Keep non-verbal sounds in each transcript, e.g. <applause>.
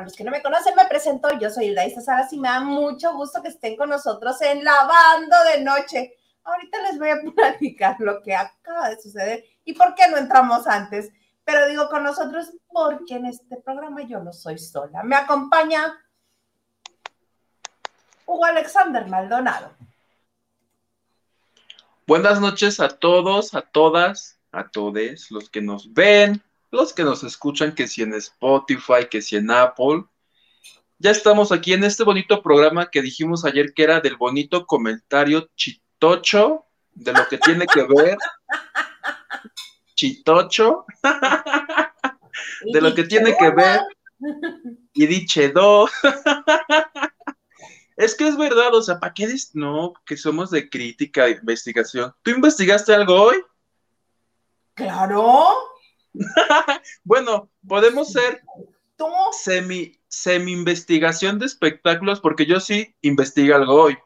Para los que no me conocen, me presento. Yo soy Hilda Salas y me da mucho gusto que estén con nosotros en Lavando de Noche. Ahorita les voy a <laughs> platicar lo que acaba de suceder y por qué no entramos antes. Pero digo con nosotros porque en este programa yo no soy sola. Me acompaña Hugo Alexander Maldonado. Buenas noches a todos, a todas, a todos los que nos ven, los que nos escuchan, que si en Spotify, que si en Apple. Ya estamos aquí en este bonito programa que dijimos ayer que era del bonito comentario chitocho, de lo que tiene que ver. <laughs> Chitocho, de lo que tiene que ver. Y dichedo. <laughs> Es que es verdad, o sea, ¿para qué? No, que somos de crítica, de investigación. ¿Tú investigaste algo hoy? Claro. <laughs> bueno, podemos ser semi, semi investigación de espectáculos, porque yo sí investigo algo hoy,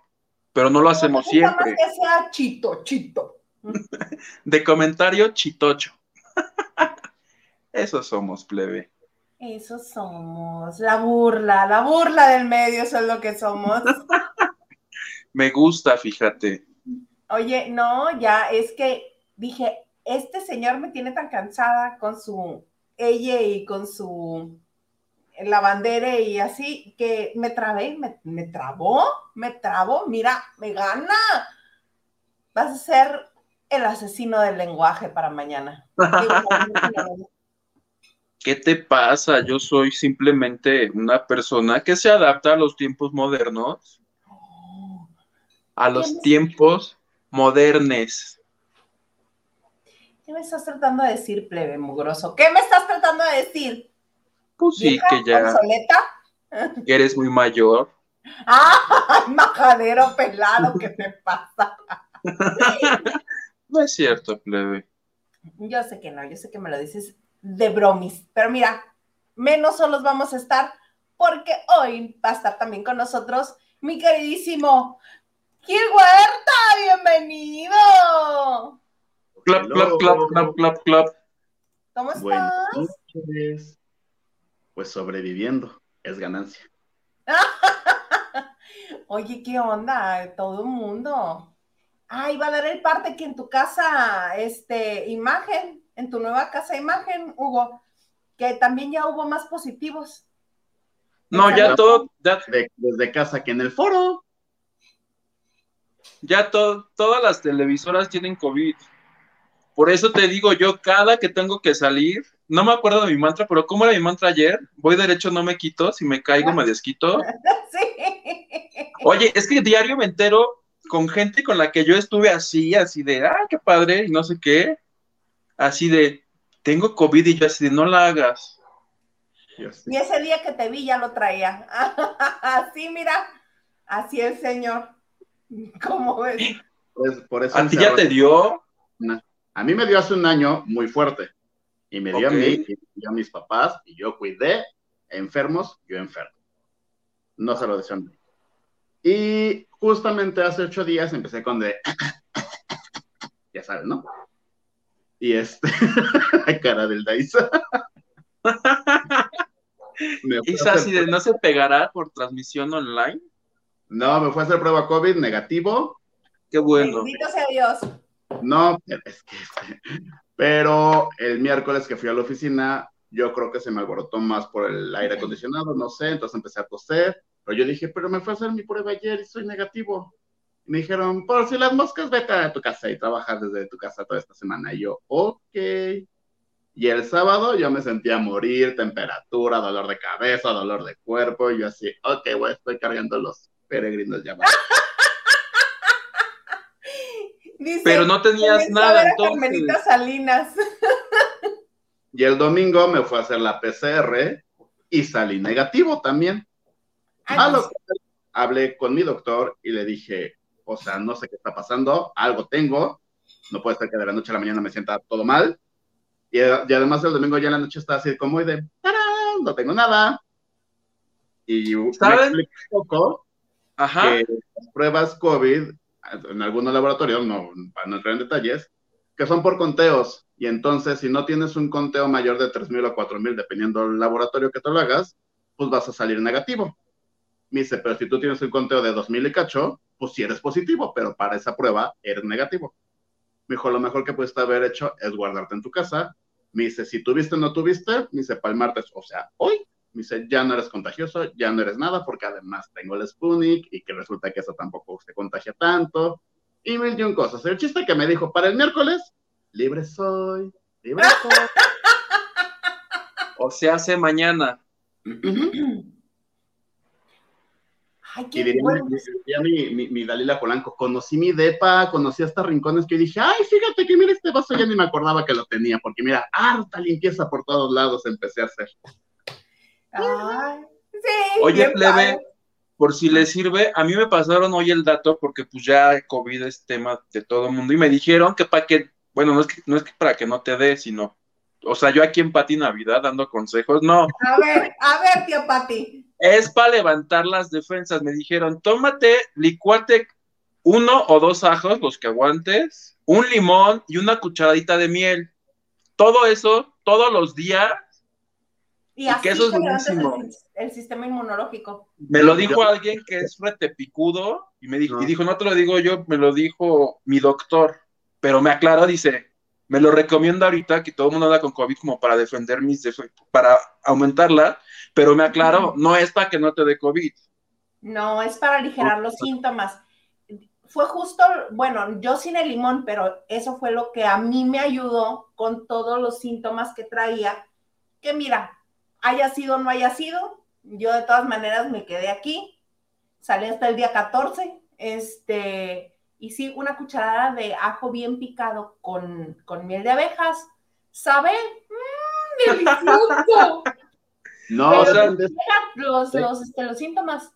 pero no lo hacemos siempre. que sea chito, chito. <laughs> de comentario chitocho. <laughs> Eso somos, plebe. Eso somos, la burla, la burla del medio, eso es lo que somos. Me gusta, fíjate. Oye, no, ya es que dije, este señor me tiene tan cansada con su ella y con su lavandera y así que me trabé, me, me trabó, me trabó, mira, me gana. Vas a ser el asesino del lenguaje para mañana. <laughs> ¿Qué te pasa? Yo soy simplemente una persona que se adapta a los tiempos modernos. A los tiempos modernes. ¿Qué me estás tratando de decir, plebe mugroso? ¿Qué me estás tratando de decir? Pues sí, que ya. Eres muy mayor. <laughs> ¡Ah! Majadero pelado, ¿qué te pasa? <laughs> no es cierto, plebe. Yo sé que no, yo sé que me lo dices de bromis. Pero mira, menos solos vamos a estar porque hoy va a estar también con nosotros mi queridísimo Gil Huerta. Bienvenido. Clap, clap, clap, clap, clap, clap. ¿Cómo estás? Pues sobreviviendo, es ganancia. <laughs> Oye, ¿qué onda? Todo el mundo. Ay, va a dar el parte aquí en tu casa, este, imagen en tu nueva casa imagen, Hugo, que también ya hubo más positivos. No, ya todo, desde casa que en el foro. Ya todas las televisoras tienen COVID. Por eso te digo yo, cada que tengo que salir, no me acuerdo de mi mantra, pero ¿cómo era mi mantra ayer? Voy derecho, no me quito, si me caigo me desquito. <laughs> sí. Oye, es que diario me entero con gente con la que yo estuve así, así de, ah, qué padre, y no sé qué así de, tengo COVID y yo así de, no la hagas. Y ese día que te vi ya lo traía. <laughs> así, mira, así el señor. ¿Cómo ves? Pues, por eso ¿A ti ya te dio? A mí me dio hace un año muy fuerte. Y me dio a mí, y me dio a mis papás, y yo cuidé enfermos, yo enfermo. No se lo decía Y justamente hace ocho días empecé con de, <coughs> ya sabes, ¿no? Y este, <laughs> la cara del Daisa. <laughs> ¿Es así de no se pegará por transmisión online? No, me fue a hacer prueba COVID negativo. Qué bueno. Bendito sea Dios. No, es que, pero el miércoles que fui a la oficina, yo creo que se me alborotó más por el aire acondicionado, no sé, entonces empecé a toser, pero yo dije, pero me fue a hacer mi prueba ayer y soy negativo me dijeron, por si las moscas, vete a tu casa y trabajas desde tu casa toda esta semana. Y yo, ok. Y el sábado yo me sentía morir, temperatura, dolor de cabeza, dolor de cuerpo. Y yo así, ok, güey, estoy cargando los peregrinos llamados. Pero no tenías nada entonces. Salinas. y el domingo me fue a hacer la PCR y salí negativo también. hablé con mi doctor y le dije, o sea, no sé qué está pasando, algo tengo, no puede ser que de la noche a la mañana me sienta todo mal, y, además el domingo ya en la noche está así como de, no tengo nada, y ¿saben? me poco Ajá. que las pruebas COVID en algunos laboratorios, no, para no entrar en detalles, que son por conteos. Y entonces, si no tienes un conteo mayor de 3.000 o 4.000, dependiendo del laboratorio que te lo hagas, pues vas a salir negativo. Me dice, pero si tú tienes un conteo de 2.000 y cacho, pues sí eres positivo, pero para esa prueba eres negativo. Me dijo, lo mejor que puedes haber hecho es guardarte en tu casa. Me dice, si tuviste o no tuviste, me dice, para el martes, o sea, hoy, me dice, ya no eres contagioso, ya no eres nada, porque además tengo el Sputnik y que resulta que eso tampoco se contagia tanto. Y mil y un cosas. El chiste que me dijo, para el miércoles, libre soy, libre <laughs> soy. o sea, hace mañana. Ay, Y qué diría, bueno. diría mi, mi, mi Dalila Polanco, conocí mi depa, conocí hasta rincones que dije, ay, fíjate que mira este vaso, ya ni me acordaba que lo tenía, porque mira, harta limpieza por todos lados empecé a hacer. Ay, sí. Oye, plebe, padre. por si le sirve, a mí me pasaron hoy el dato porque pues ya COVID es tema de todo el mundo y me dijeron que para que, bueno, no es que, no es que para que no te dé, sino, o sea, yo aquí en Pati Navidad dando consejos, no, A ver, a ver, tía Pati. es para levantar las defensas. Me dijeron, tómate, licuate uno o dos ajos, los que aguantes, un limón y una cucharadita de miel. Todo eso, todos los días, Y Y así que eso es te levantas buenísimo. el, el sistema inmunológico. me lo dijo alguien que es retepicudo y me dijo, No. y dijo, no te lo digo yo, me lo dijo mi doctor, pero me aclaró, dice, me lo recomiendo ahorita que todo el mundo anda con COVID como para defender mis para aumentarla, pero me aclaró, no es para que no te dé COVID. No, es para aligerar los síntomas. Fue justo, bueno, yo sin el limón, pero eso fue lo que a mí me ayudó con todos los síntomas que traía. Que mira, haya sido o no haya sido, yo de todas maneras me quedé aquí. Salí hasta el día 14. Este, y sí, una cucharada de ajo bien picado con, con miel de abejas. ¿Sabe? ¡Mmm, delicioso! <laughs> No, Pero o sea, los, los, este, los síntomas.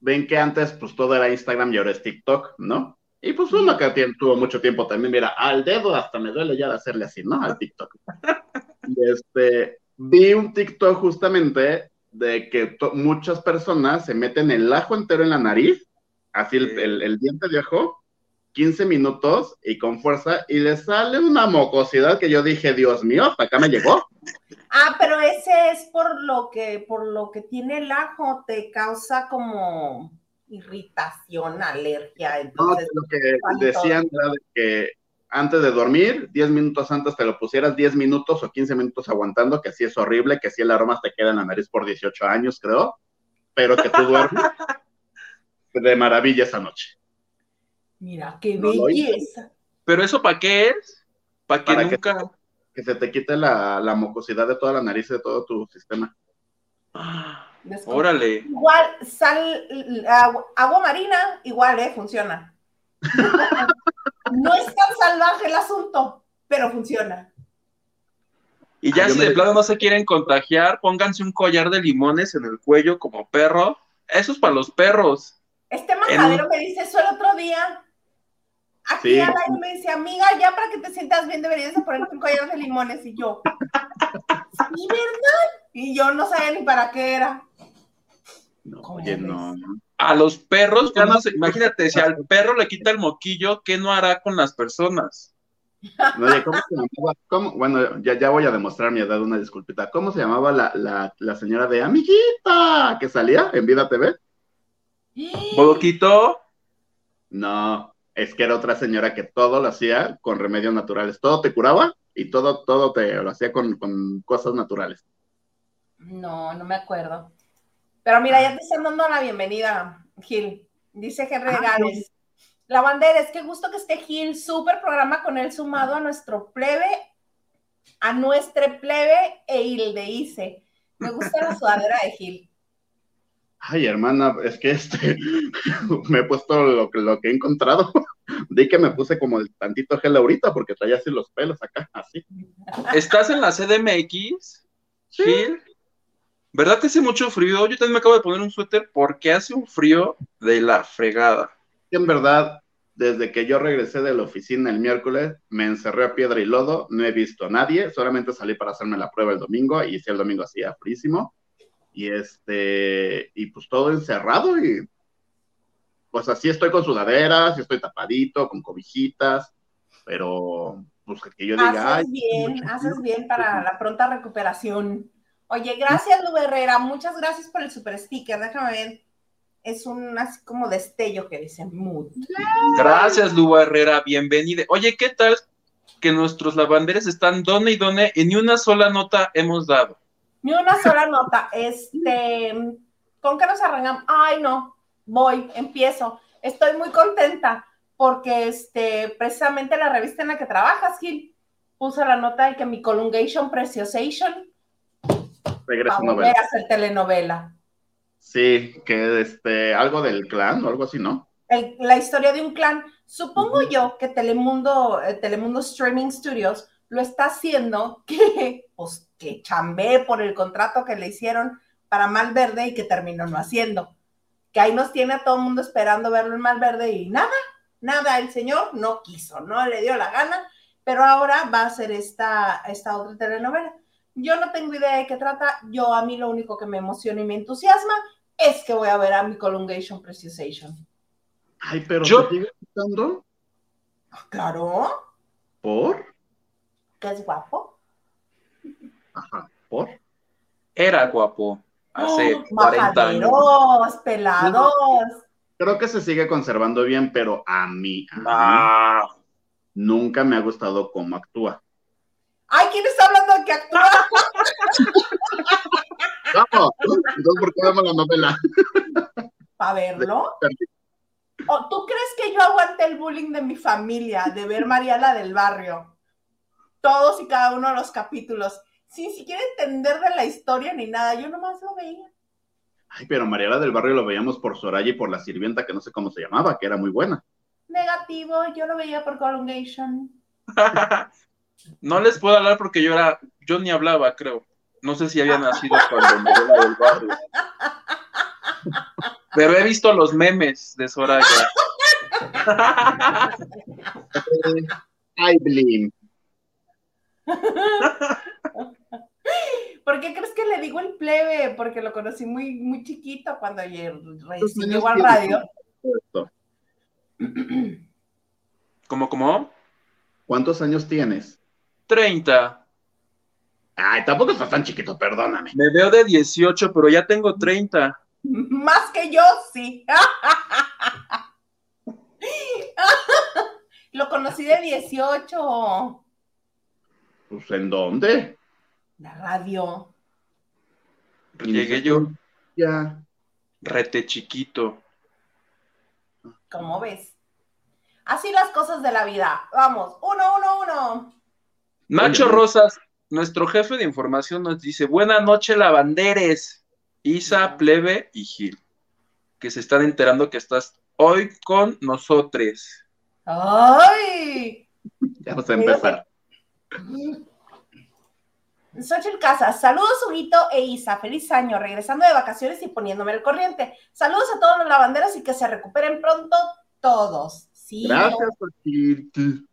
ven que antes pues todo era Instagram y ahora es TikTok, ¿no? Y pues uno que tuvo mucho tiempo también, mira, al dedo hasta me duele ya de hacerle así, ¿no? Al TikTok. <laughs> Y este, vi un TikTok justamente de que muchas personas se meten el ajo entero en la nariz, así el, Sí. el- el diente de ajo, 15 minutos y con fuerza, y le sale una mocosidad que yo dije, Dios mío, hasta acá me llegó. <laughs> Ah, pero ese es por lo que, por lo que tiene el ajo, te causa como irritación, alergia. No, Entonces, lo que decían era de que antes de dormir, 10 minutos antes te lo pusieras 10 minutos o 15 minutos aguantando, que así es horrible, que así el aroma te queda en la nariz por 18 años, creo, pero que tú duermes <laughs> de maravilla esa noche. mira, qué No belleza. Pero eso para qué es? Para que Para que- nunca... Que se te quite la, la mucosidad de toda la nariz y de todo tu sistema. Ah, Órale. Igual, sal, agua, agua marina, igual, ¿eh? Funciona. <laughs> no es tan salvaje el asunto, pero funciona. Y ya Ah, si me- de plano no se quieren contagiar, pónganse un collar de limones en el cuello como perro. Eso es para los perros. Este majadero me dice eso el otro día. Aquí Sí. al aire me dice, amiga, ya para que te sientas bien deberías de ponerte un collar de limones. Y yo, ¿sí, verdad? Y yo no sabía ni para qué era. No, ¿Cómo oye, ves? no. A los perros, Ya no- ¿cómo se- imagínate, si al <laughs> perro le quita el moquillo, ¿qué no hará con las personas? No, ¿cómo se llamaba? ¿Cómo? Bueno, ya, ya voy a demostrar mi edad, una disculpita. ¿Cómo se llamaba la, la, la señora de amiguita que salía en Vida TV? Bodoquito, No, es que era otra señora que todo lo hacía con remedios naturales. Todo te curaba y todo, todo te lo hacía con, con cosas naturales. No, no me acuerdo. Pero mira, ya te están dando la bienvenida, Gil. Dice Henry Ah, Gales. La bandera, es que gusto que esté Gil, súper programa con él sumado a nuestro plebe, a nuestra plebe e Hildeice. Me gusta la sudadera de Gil. Ay, hermana, es que este <laughs> me he puesto lo que, lo que he encontrado. <laughs> Di que me puse como el tantito gel ahorita porque traía así los pelos acá, así. ¿estás en la CDMX? Gil? ¿Verdad que hace mucho frío? Yo también me acabo de poner un suéter porque hace un frío de la fregada. En verdad, desde que yo regresé de la oficina el miércoles, me encerré a piedra y lodo, no he visto a nadie, solamente salí para hacerme la prueba el domingo y si el domingo hacía frísimo. Y este, y pues todo encerrado y pues así estoy con sudaderas, y estoy tapadito, con cobijitas, pero pues que yo diga, haces bien, haces bien para la pronta recuperación. Oye, gracias, Lu Herrera, muchas gracias por el super sticker, déjame ver. Es un así como destello que dice mood. Gracias, Lu Herrera, bienvenida. Oye, ¿qué tal que nuestros lavanderes están donde y donde y ni una sola nota hemos dado? Ni una sola nota. Este, ¿con qué nos arrancamos? Ay, no, voy, empiezo. Estoy muy contenta porque este, precisamente la revista en la que trabajas, Gil, puso la nota de que mi Colungation Preciosation regresa a volver a hacer telenovela. Sí, que este, algo del clan o algo así, ¿no? El, la historia de un clan. Supongo yo que Telemundo, eh, Telemundo Streaming Studios lo está haciendo <laughs> que, pues, que chambee por el contrato que le hicieron para Malverde y que terminó no haciendo. Que ahí nos tiene a todo el mundo esperando verlo en Malverde y nada, nada, el señor no quiso, no le dio la gana, pero ahora va a hacer esta, esta otra telenovela. Yo no tengo idea de qué trata, yo a mí lo único que me emociona y me entusiasma es que voy a ver a mi Colungation Preciosation. Ay, pero Yo- ¿te sigue gustando? Claro, ¿Por? que es guapo. Ajá, ¿por? Era guapo hace ¡Oh, 40 años. pelados. Creo que se sigue conservando bien, pero a mí, a mí Ah, nunca me ha gustado cómo actúa. Ay, ¿quién está hablando de que actúa? ¡Vamos! Entonces, ¿por qué vemos la novela? ¿Para verlo? ¿O tú crees que yo aguanté el bullying de mi familia de ver Mariela del Barrio? Todos y cada uno de los capítulos, sin siquiera entender de la historia ni nada, yo nomás lo veía. Ay, pero Mariela del Barrio lo veíamos por Soraya y por la sirvienta, que no sé cómo se llamaba, que era muy buena. Negativo, yo lo veía por Colungation. <laughs> no les puedo hablar porque yo era, yo ni hablaba, creo. No sé si había nacido cuando me era del barrio. Pero he visto los memes de Soraya. Ay, Blim. ¿Por qué crees que le digo el plebe? Porque lo conocí muy, muy chiquito cuando llegó al radio. ¿Cómo, cómo? ¿Cuántos años tienes? 30. Ay, tampoco estás tan chiquito, perdóname. Me veo de 18, pero ya tengo 30. Más que yo, sí. <laughs> Lo conocí de 18. Pues, ¿en dónde? La radio. Llegué yo Ya. rete chiquito. ¿Cómo ves? Así las cosas de la vida. Vamos, uno, uno, uno. Nacho Oye. Rosas, nuestro jefe de información, nos dice: Buena noche, lavanderes. Isa, Plebe y Gil. Que se están enterando que estás hoy con nosotros. ¡Ay! Ya vamos a empezar. Xochitl Casas, saludos Huguito e Isa, feliz año, regresando de vacaciones y poniéndome al corriente. Saludos a todos los lavanderos y que se recuperen pronto todos. Sí, Gracias, Xochitl.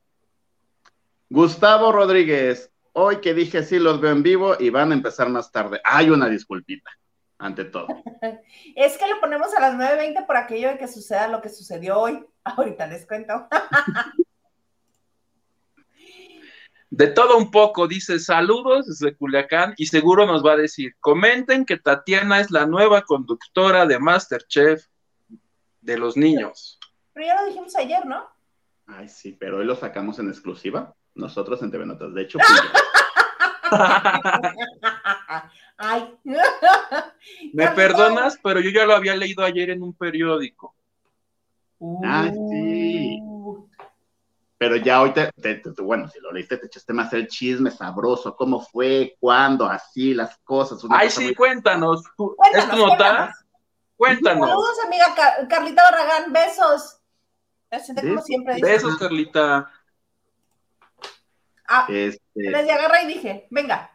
Gustavo Rodríguez, hoy que dije sí los veo en vivo y van a empezar más tarde. Hay una disculpita, ante todo. <laughs> es que lo ponemos a las 9.20 por aquello de que suceda lo que sucedió hoy. <laughs> Ahorita les cuento. <laughs> De todo un poco, dice saludos desde Culiacán y seguro nos va a decir, comenten que Tatiana es la nueva conductora de Masterchef de los niños. Pero ya lo dijimos ayer, ¿no? Ay, sí, pero hoy lo sacamos en exclusiva. Nosotros en TV Notas. De hecho, <laughs> Ay. <laughs> Me perdonas, pero yo ya lo había leído ayer en un periódico. Ah, sí. pero ya hoy te, te- te- bueno, si lo leíste, te echaste más el chisme sabroso, cómo fue, cuándo, así, las cosas. una Ay, cosa sí, muy- cuéntanos. ¿tú- Cuéntanos, ¿Es tu nota? cuéntanos. Cuéntanos. Saludos, amiga Car- Carlita Barragán, besos. Presente como Besos. siempre. dice. Besos, Carlita. Ah, Este, les agarré y dije, venga.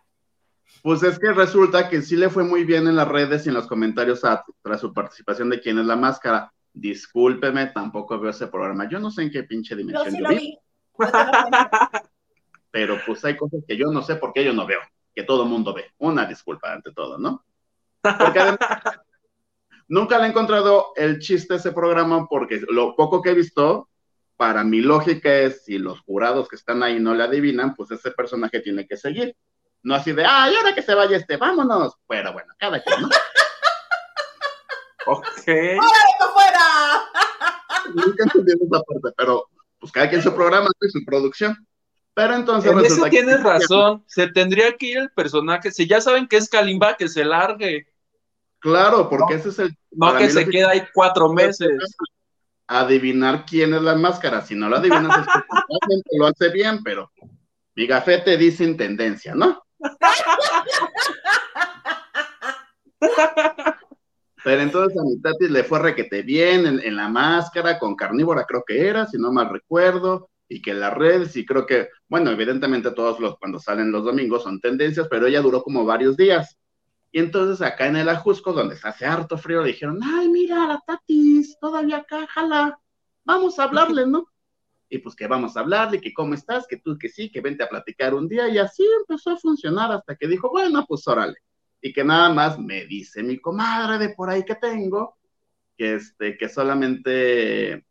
Pues es que resulta que sí le fue muy bien en las redes y en los comentarios a- tras su participación de quién es la máscara. Discúlpeme, tampoco veo ese programa. Yo no sé en qué pinche Yo dimensión sí yo lo vi, vi. Te lo cuento. pero pues hay cosas que yo no sé por qué yo no veo, que todo mundo ve. Una disculpa ante todo, ¿no? Porque además, <laughs> nunca le he encontrado el chiste a ese programa porque lo poco que he visto para mi lógica es, si los jurados que están ahí no le adivinan, pues ese personaje tiene que seguir. No así de, ay, ahora que se vaya este, vámonos. Pero bueno, cada quien, ¿no? <laughs> Ok. ¡Órale, fuera! Nunca entendí esa parte, pero pues cada quien su programa y su producción. Pero entonces En eso que- tienes razón. Se tendría que ir el personaje. Si ya saben que es Kalimba, que se largue. Claro, porque ese es el. No que se lo quede ahí cuatro meses. Adivinar quién es la máscara. Si no lo adivinas, es que <laughs> lo hace bien, pero mi gafete dice intendencia, ¿no? Pero entonces a mi Tati le fue requete bien en, en la máscara, con carnívora creo que era, si no mal recuerdo, y que las redes, y creo que, bueno, evidentemente todos los, cuando salen los domingos son tendencias, pero ella duró como varios días. Y entonces acá en el Ajusco, donde se hace harto frío, le dijeron, ay, mira, la Tatis, todavía acá, jala, vamos a hablarle, ¿no? Y pues que vamos a hablarle, que cómo estás, que tú que sí, que vente a platicar un día, y así empezó a funcionar hasta que dijo, bueno, pues órale y que nada más me dice mi comadre de por ahí que tengo, que, este, que solamente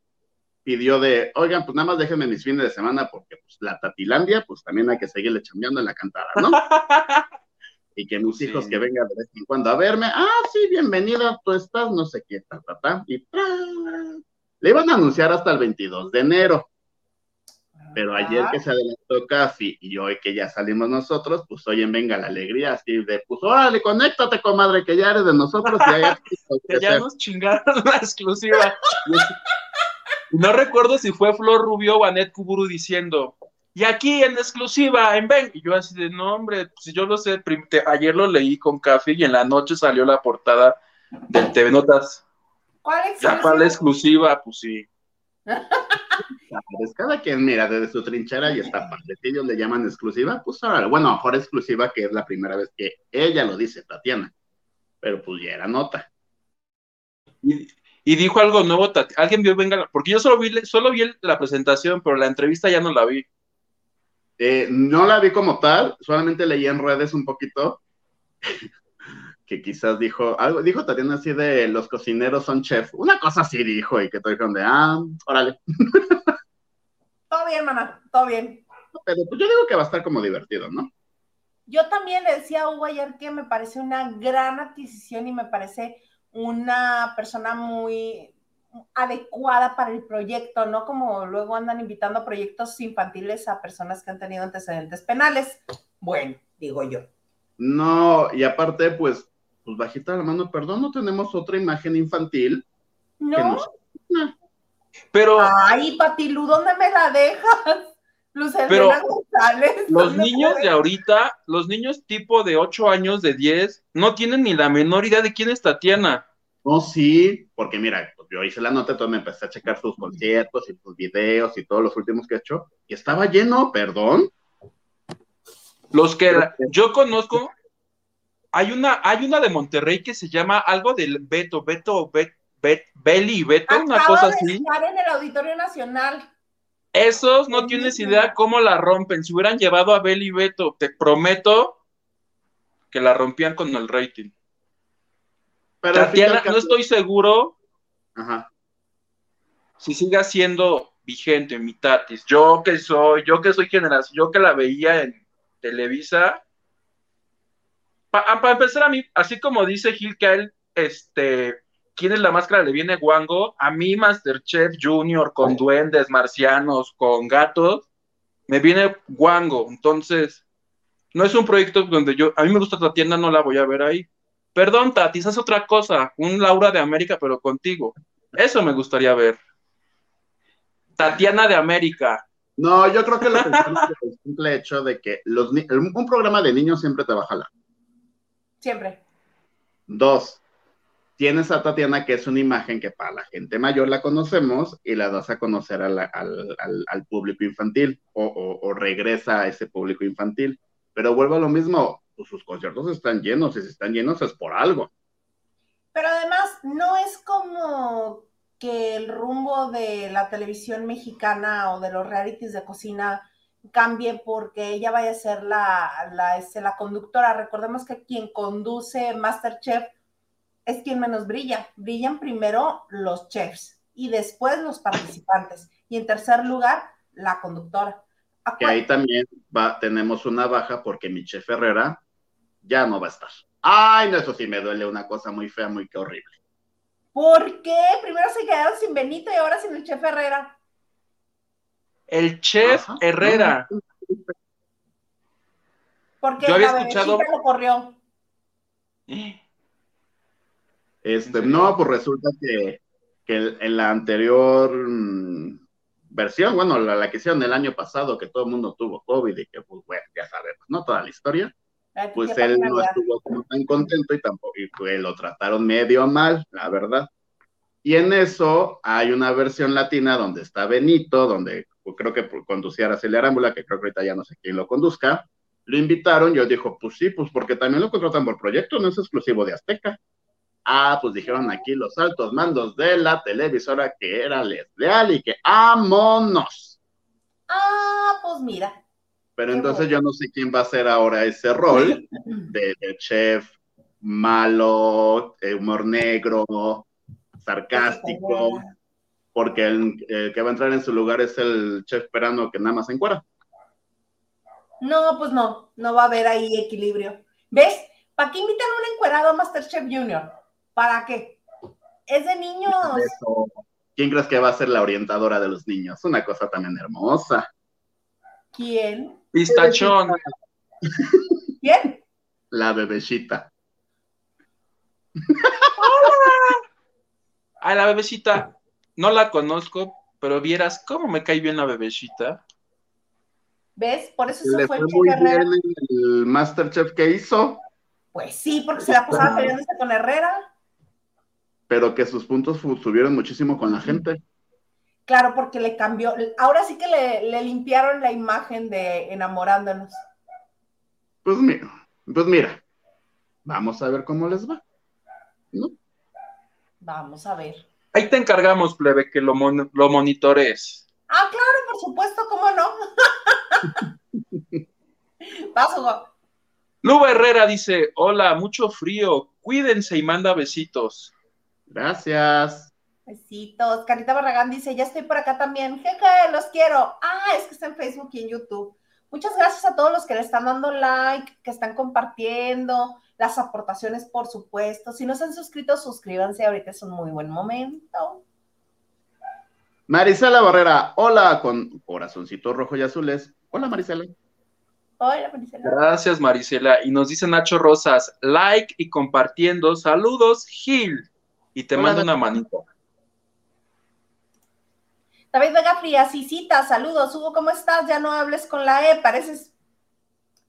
pidió de, oigan, pues nada más déjenme mis fines de semana porque pues la Tatilandia, pues también hay que seguirle chambeando en la cantada, ¿no? <laughs> y que mis hijos que vengan de vez en cuando a verme, ah, sí, bienvenida, tú estás, no sé qué, ta, ta, ta, y ¡tra! le iban a anunciar hasta el 22 de enero, pero ayer que se adelantó Casi y hoy que ya salimos nosotros, pues oye, venga la alegría, así de, pues órale, conéctate, comadre, que ya eres de nosotros y <laughs> ya, Que ya nos chingaron la exclusiva. <laughs> No recuerdo si fue Flor Rubio o Anet Kuburu diciendo, y aquí en exclusiva, en Ven. Y yo así de, no, hombre, si yo lo sé, ayer lo leí con Café y en la noche salió la portada del TV Notas. ¿Cuál Ya para la exclusiva, pues sí. <laughs> Pues cada quien mira desde su trinchera y está padre. Si ellos le llaman exclusiva, pues ahora, bueno, mejor exclusiva que es la primera vez que ella lo dice, Tatiana. Pero pues ya era nota. Y, y dijo algo nuevo, Tati- alguien vio, venga, porque yo solo vi, solo vi la presentación, pero la entrevista ya no la vi. Eh, no la vi como tal, solamente leí en redes un poquito <laughs> que quizás dijo, algo, dijo Tatiana así de los cocineros son chef, una cosa así dijo, y que todo dijeron de, ah, órale, <laughs> Todo bien, mana, todo bien. pero pues yo digo que va a estar como divertido, ¿no? Yo también le decía a Hugo ayer que me parece una gran adquisición y me parece una persona muy adecuada para el proyecto, ¿no? Como luego andan invitando a proyectos infantiles a personas que han tenido antecedentes penales. Bueno, digo yo. No, y aparte, pues, pues bajita la mano, perdón, no tenemos otra imagen infantil que No, nos... Pero ay, Patilu, ¿dónde me la dejas? Luz Pero González. los ¿dónde niños puede? de ahorita, los niños tipo de 8 años, de 10, no tienen ni la menor idea de quién es Tatiana. No, sí, porque mira, yo hice la nota, entonces me empecé a checar sus conciertos y sus videos y todos los últimos que he hecho, y estaba lleno, perdón. Los que yo conozco, hay una, hay una de Monterrey que se llama algo del Beto, Beto, Bet, Bet, Beli, Beto, una cosa de así. estar en el Auditorio Nacional. Esos no tienes idea cómo la rompen. Si hubieran llevado a Beli y Beto, te prometo que la rompían con el rating. Pero Tatiana, no estoy seguro Ajá. si siga siendo vigente mi Tatis. Yo que soy, yo que soy generación, yo que la veía en Televisa. Para empezar a mí, así como dice Gil que a él, este, ¿quién es la máscara? Le viene guango. A mí Masterchef Junior con duendes, marcianos, con gatos, me viene guango. Entonces, no es un proyecto donde yo, a mí me gusta Tatiana, no la voy a ver ahí. Perdón, Tati, haz otra cosa, un Laura de América, pero contigo. Eso me gustaría ver. Tatiana de América. No, yo creo que lo pensamos por el simple hecho de que los un programa de niños siempre te va a jalar. Siempre. Dos, tienes a Tatiana, que es una imagen que para la gente mayor la conocemos y la das a conocer a la- al, al- al público infantil o, o- o regresa a ese público infantil. Pero vuelvo a lo mismo, pues sus conciertos están llenos y si están llenos es por algo. Pero además, no es como que el rumbo de la televisión mexicana o de los realities de cocina cambie porque ella vaya a ser la, la, este, la conductora. Recordemos que quien conduce Masterchef es quien menos brilla. Brillan primero los chefs y después los participantes. Y en tercer lugar, la conductora. Que ahí también va, tenemos una baja porque Miche Ferrera ya no va a estar. Ay, no, eso sí me duele una cosa muy fea, muy que horrible. ¿Por qué? Primero se quedaron sin Benito y ahora sin el chef Herrera. El chef Herrera. Porque Yo había la escuchado- lo corrió. Este, no, pues resulta que, que el- en la anterior mm, versión, bueno, la, la que hicieron el año pasado, que todo el mundo tuvo COVID y que, pues, bueno, ya sabemos, ¿no? Toda la historia. Pues él no estuvo tan contento y tampoco, y pues, lo trataron medio mal, la verdad. Y en eso hay una versión latina donde está Benito, donde pues, creo que conducía Araceli Arámbula, que creo que ahorita ya no sé quién lo conduzca. Lo invitaron y él dijo, pues sí, pues porque también lo contratan por proyecto, no es exclusivo de Azteca. Ah, pues dijeron aquí los altos mandos de la televisora que era lesleal y que ¡ámonos! Ah, pues mira. Pero entonces yo no sé quién va a hacer ahora ese rol <clears throat> de, de chef malo, eh, humor negro, sarcástico, porque el, el que va a entrar en su lugar es el chef perano que nada más se encuera. No, pues no, no va a haber ahí equilibrio. ¿Ves? ¿Para qué invitan a un encuerado a Masterchef Junior? ¿Para qué? Es de niños. Eso. ¿Quién crees que va a ser la orientadora de los niños? Una cosa también hermosa. ¿Quién? Pistachón. <laughs> ¿Quién? La bebecita. A <laughs> la bebecita, no la conozco, pero vieras cómo me cae bien la bebecita. ¿Ves? Por eso se Le fue fue el muy Chef Herrera. bien en el Masterchef que hizo, Pues sí, porque se la pasaba peleándose con Herrera. pero que sus puntos subieron muchísimo con la gente. Claro, porque le cambió. Ahora sí que le, le limpiaron la imagen de enamorándonos. Pues mira, pues mira, vamos a ver cómo les va. ¿no? Vamos a ver. Ahí te encargamos, plebe, que lo, mon- lo monitores. Ah, claro, por supuesto, ¿cómo no? <laughs> Hugo. Luba Herrera dice, hola, mucho frío, cuídense y manda besitos. Gracias. Besitos. Carita Barragán dice, ya estoy por acá también. Jeje, los quiero. Ah, es que está en Facebook y en YouTube. Muchas gracias a todos los que le están dando like, que están compartiendo, las aportaciones, por supuesto. Si no se han suscrito, suscríbanse. Ahorita es un muy buen momento. Marisela Barrera, hola, con corazoncitos rojos y azules. Hola, Marisela. Hola, Maricela. Gracias, Marisela. Y nos dice Nacho Rosas, like y compartiendo. Saludos, Gil. Y te Hola, mando Nacho. una manita. David Vega Frías, y cita, saludos. Hugo, ¿cómo estás? Ya no hables con la E, pareces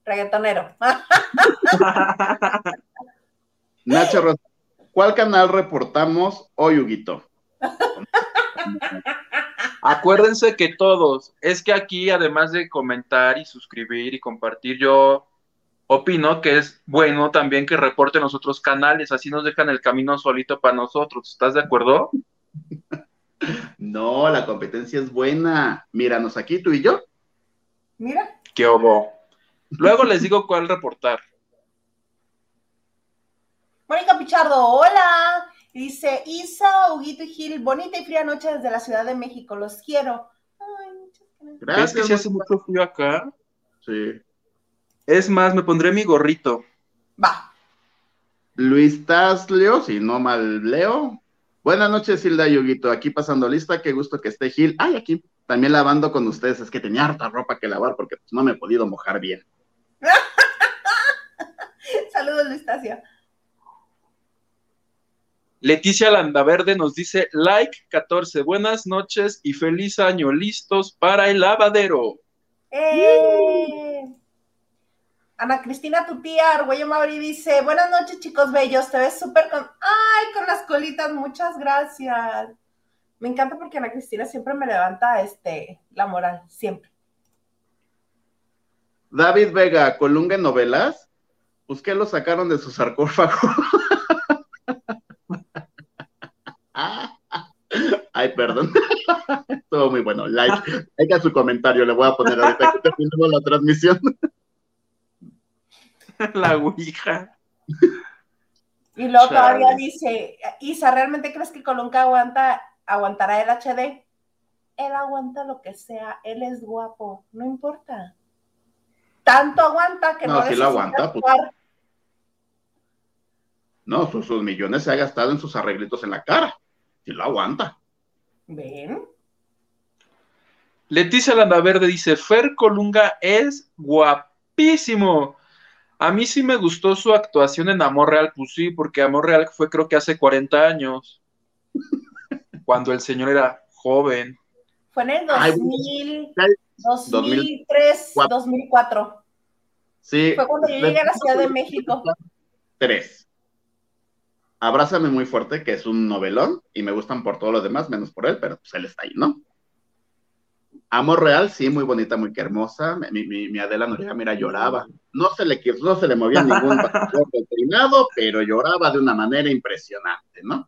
reggaetonero. <laughs> Nacho Rosa, ¿cuál canal reportamos hoy, Huguito? Acuérdense que todos, es que aquí además de comentar y suscribir y compartir, yo opino que es bueno también que reporten los otros canales, así nos dejan el camino solito para nosotros. ¿Estás de acuerdo? No, la competencia es buena. Míranos aquí, tú y yo. Mira, ¿Qué obo? Luego les digo cuál reportar. Mónica Pichardo, hola. Dice Isa, Huguito y Gil, bonita y fría noche desde la Ciudad de México, los quiero. Ay, muchas gracias. ¿Ves que si hace mucho frío acá? Sí. Es más, me pondré mi gorrito. Va. Luis Tasleo, si no mal leo. Buenas noches, Hilda y Huguito. Aquí pasando lista. Qué gusto que esté Gil. Ay, aquí también lavando con ustedes. Es que tenía harta ropa que lavar porque pues, no me he podido mojar bien. <laughs> Saludos, Luistacia. Leticia Landaverde nos dice like 14. Buenas noches y feliz año. Listos para el lavadero. ¡Eh! Ana Cristina, tu tía, Argüello Mauri dice, buenas noches, chicos bellos, te ves súper con... ¡Ay, con las colitas! Muchas gracias. Me encanta porque Ana Cristina siempre me levanta este, la moral, siempre. David Vega, Colunga en novelas. Pues que lo sacaron de su sarcófago. <laughs> Ay, perdón. <laughs> Estuvo muy bueno. Like, like su comentario, le voy a poner ahorita que terminemos la transmisión. <laughs> <laughs> La ouija. Y luego Chale. todavía dice, Isa, ¿realmente crees que Colunga aguanta aguantará el HD. Él aguanta lo que sea, él es guapo, no importa. Tanto aguanta que no, no si lo aguanta, pues. No, sus, millones se ha gastado en sus arreglitos en la cara. Si lo aguanta. ¿Ven? Leticia Landaverde dice, Fer Colunga es guapísimo. A mí sí me gustó su actuación en Amor Real, pues sí, porque Amor Real fue creo que hace 40 años, <laughs> cuando el señor era joven. Fue en el 2000, 2003, 2004. Sí. Fue cuando yo llegué a la Ciudad de México. Tres. Abrázame muy fuerte, que es un novelón, y me gustan por todos los demás, menos por él, pero pues él está ahí, ¿no? Amor real, sí, muy bonita, muy hermosa. Mi, mi, Adela Noriega, mira, lloraba. No se le, no se le movía ningún <laughs> peinado, pero lloraba de una manera impresionante, ¿no?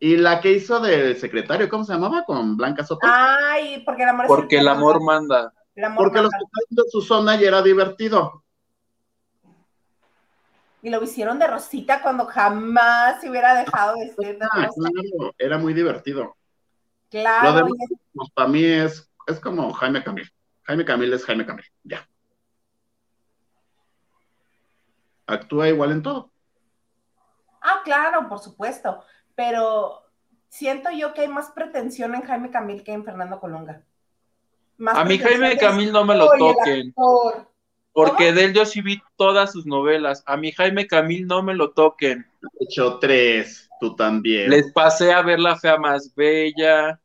Y la que hizo del secretario, ¿cómo se llamaba? Con Blanca Soto. Ay, porque el amor Porque el amor manda. porque los que de su zona ya era divertido. Y lo hicieron de rosita cuando jamás se hubiera dejado de ser de ah, Claro, era muy divertido. Claro. Pues, para mí es, es como Jaime Camil. Jaime Camil es Jaime Camil, ya. Actúa igual en todo. Ah, claro, por supuesto. Pero siento yo que hay más pretensión en Jaime Camil que en Fernando Colunga. a mí Jaime Camil no me lo toquen. Porque de él yo sí vi todas sus novelas. A mi Jaime Camil no me lo toquen. Hecho tres, tú también. Les pasé a ver La Fea Más Bella.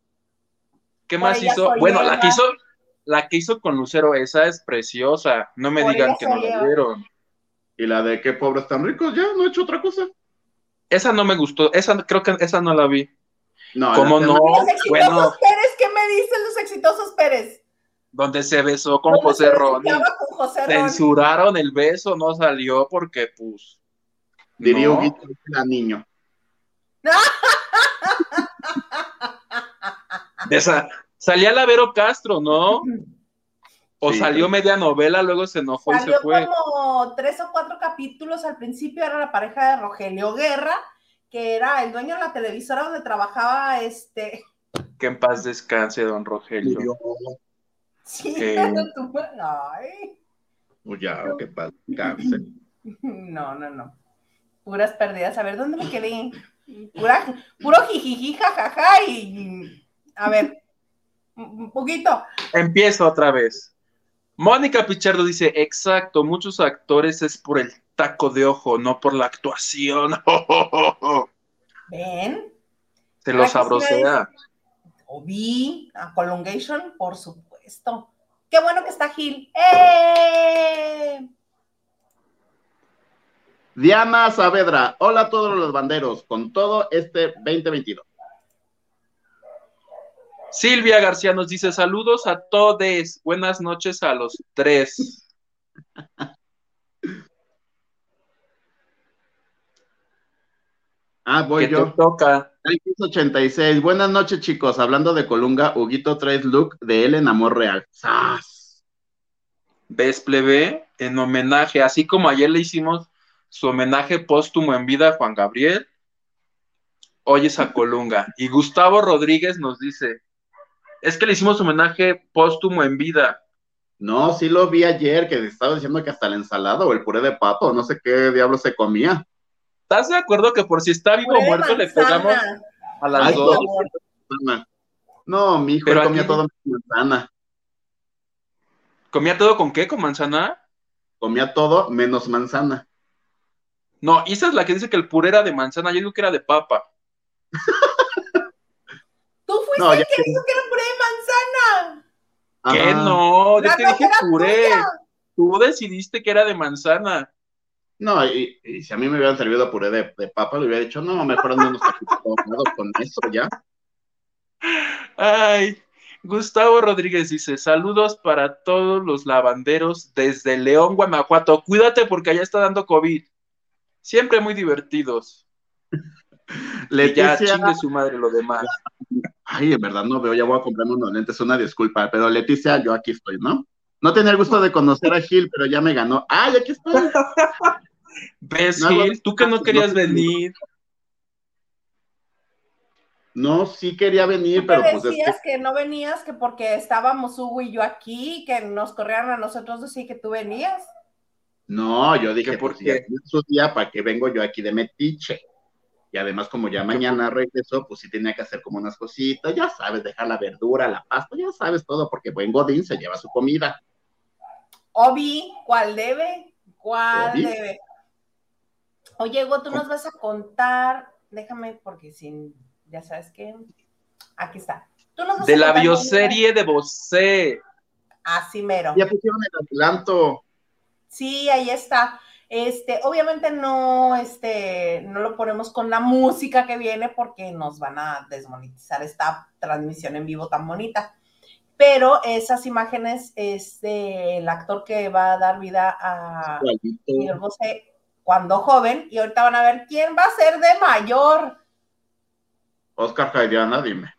¿Qué más hizo? Bueno, la que hizo, la que hizo con Lucero, esa es preciosa. No me digan que no la vieron. Y la de qué pobres tan ricos, ya no he hecho otra cosa. Esa no me gustó, esa creo que esa no la vi. No, ¿Cómo no? Los exitosos bueno, Pérez, ¿qué me dicen los exitosos Pérez? Donde se besó con José Ron. Censuraron el beso, no salió porque, pues. Diría un niño. <laughs> Esa, salía la Vero Castro, ¿no? O salió media novela, luego se enojó y se fue. como tres o cuatro capítulos. Al principio era la pareja de Rogelio Guerra, que era el dueño de la televisora donde trabajaba este. Que en paz descanse, don Rogelio. Sí, eh... <laughs> Ay. Pues ya, que paz descanse. <laughs> No, no, no. Puras pérdidas. A ver, ¿dónde me quedé? Pura, puro jijiji, jajaja y a ver, un poquito. Empiezo otra vez. Mónica Pichardo dice, exacto, muchos actores es por el taco de ojo, no por la actuación. <laughs> ¿Ven? Se lo sabrosea. O vi a Colongation, por supuesto. Qué bueno que está Gil. ¡Eh! Diana Saavedra, hola a todos los banderos, con todo este 2022. Silvia García nos dice saludos a todos, buenas noches a los tres. <laughs> Ah, voy yo. Te toca. 86. Buenas noches, chicos. Hablando de Colunga, Huguito traes look de él en Amor Real. ¡Sas! ¿Ves, plebe? En homenaje, así como ayer le hicimos su homenaje póstumo en vida a Juan Gabriel, hoy es a Colunga. Y Gustavo Rodríguez nos dice, es que le hicimos homenaje póstumo en vida. No, sí lo vi ayer, que estaba diciendo que hasta la ensalada o el puré de papo, no sé qué diablo se comía. ¿Estás de acuerdo que por si está vivo o muerto le pegamos a las dos? No, mi hijo comía todo con manzana. ¿Comía todo con qué? ¿Con manzana? Comía todo menos manzana. No, esa es la que dice que el puré era de manzana, yo digo que era de papa. <laughs> Tú fuiste el que dijo que era puré de manzana. ¿Qué no? Yo te dije puré. Tú decidiste que era de manzana. No, y, si a mí me hubieran servido puré de, papa, le hubiera dicho, no, mejor no nos con eso ya. Ay, Gustavo Rodríguez dice, saludos para todos los lavanderos desde León, Guanajuato. Cuídate porque allá está dando COVID. Siempre muy divertidos. <laughs> Le ya chingue su madre lo demás. Ay, en verdad no veo, ya voy a comprarme unos lentes, una disculpa, pero Leticia, yo aquí estoy, ¿no? No tenía el gusto de conocer a Gil, pero ya me ganó. ¡Ay, aquí estoy! <laughs> ¿Ves, Gil? Tú que no querías venir. No, sí quería venir, Tú pero pues es que decías que... no venías, que porque estábamos Hugo y yo aquí, que nos corrieran a nosotros decir que tú venías. No, yo dije, ¿Que por pues, es su día, ¿para qué vengo yo aquí de metiche? Y además, como ya mañana regreso, pues sí tenía que hacer como unas cositas, ya sabes, dejar la verdura, la pasta, ya sabes todo, porque buen Godín se lleva su comida. Obi, ¿cuál debe? ¿Cuál Obi. debe? Oye, Hugo, tú nos vas a contar, déjame, porque sin, ya sabes que, aquí está. Tú nos vas De a la bioserie de Bosé. Así mero. Ya pusieron el adelanto. Sí, ahí está. Este, obviamente no, este, no lo ponemos con la música que viene porque nos van a desmonetizar esta transmisión en vivo tan bonita. Pero esas imágenes es del actor que va a dar vida a. Miguel Bosé cuando joven y ahorita van a ver quién va a ser de mayor. Oscar Jaidiana, dime.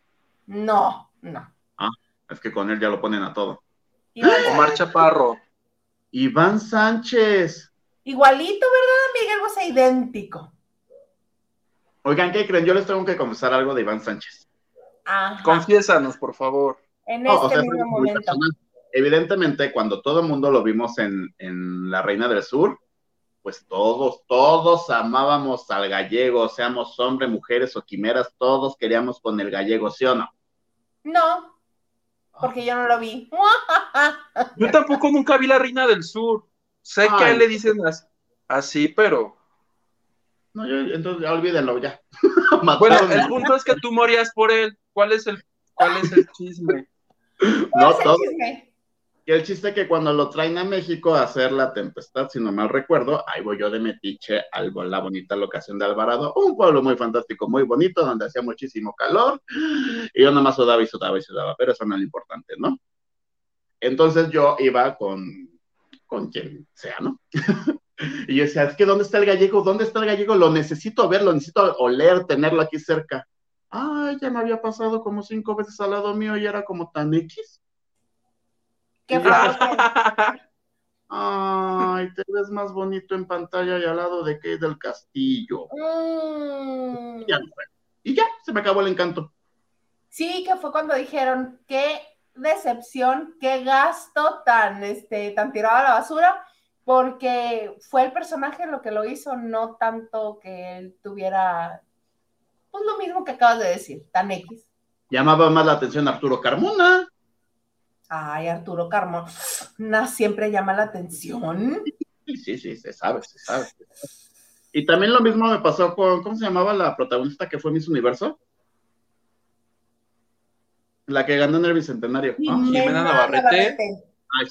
No, no. Es que con él ya lo ponen a todo. Omar Chaparro. Iván Sánchez. Igualito, ¿verdad? Miguel Bosé, idéntico. Oigan, ¿qué creen? Yo les tengo que confesar algo de Iván Sánchez. Ajá. Confiésanos, por favor. en No, este o sea, es mismo momento. personal. Evidentemente, cuando todo el mundo lo vimos en, en La Reina del Sur, pues todos, todos amábamos al gallego, seamos hombres, mujeres o quimeras, todos queríamos con el gallego, ¿sí o no? No, porque yo no lo vi. <laughs> Yo tampoco nunca vi la Reina del Sur. Sé que a él le dicen as- así, pero. No, yo, entonces ya olvídenlo ya. <laughs> Bueno, el punto es que tú morías por él. ¿Cuál es el, cuál es el chisme? <laughs> no, Ese todo. chisme. Y el chiste que cuando lo traen a México a hacer la tempestad, si no mal recuerdo, ahí voy yo de Metiche a la bonita locación de Alvarado, un pueblo muy fantástico, muy bonito, donde hacía muchísimo calor, y yo nada más sudaba y sudaba y sudaba, pero eso no es lo importante, ¿no? Entonces yo iba con, con quien sea, ¿no? <laughs> y yo decía, es que ¿dónde está el gallego? ¿Dónde está el gallego? Lo necesito ver, lo necesito oler, tenerlo aquí cerca. Ay, ya me había pasado como cinco veces al lado mío y era como tan X. ¿Qué fue? <laughs> Ay, te ves más bonito en pantalla y al lado de Kate del Castillo. Mm. Ya no fue. Y ya, se me acabó el encanto. Sí, que fue cuando dijeron qué decepción, qué gasto tan, este, tan tirado a la basura, porque fue el personaje lo que lo hizo, no tanto que él tuviera, pues lo mismo que acabas de decir, tan X. Llamaba más la atención Arturo Carmona. Ay, Arturo Carmona siempre llama la atención. Sí, sí, sí, se sabe, se sabe. se sabe. Y también lo mismo me pasó con, ¿cómo se llamaba la protagonista que fue Miss Universo? La que ganó en el Bicentenario. ¿no? Jimena Navarrete. Ay,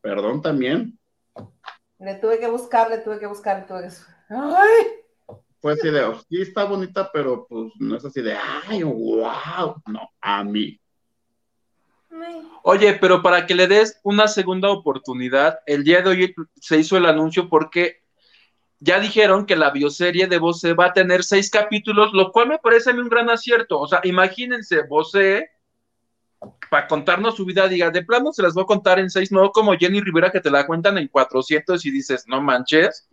perdón también. Le tuve que buscar, le tuve que buscar, le tuve que... Ay, Fue así de, oh, sí está bonita, pero pues no es así de, ay, wow. No, a mí. Oye, pero para que le des una segunda oportunidad, el día de hoy se hizo el anuncio porque ya dijeron que la bioserie de Bosé va a tener seis capítulos, lo cual me parece a mí un gran acierto. O sea, imagínense, Bosé, para contarnos su vida, diga, de plano se las voy a contar en seis, no como Jenny Rivera que te la cuentan en 400 y dices, no manches.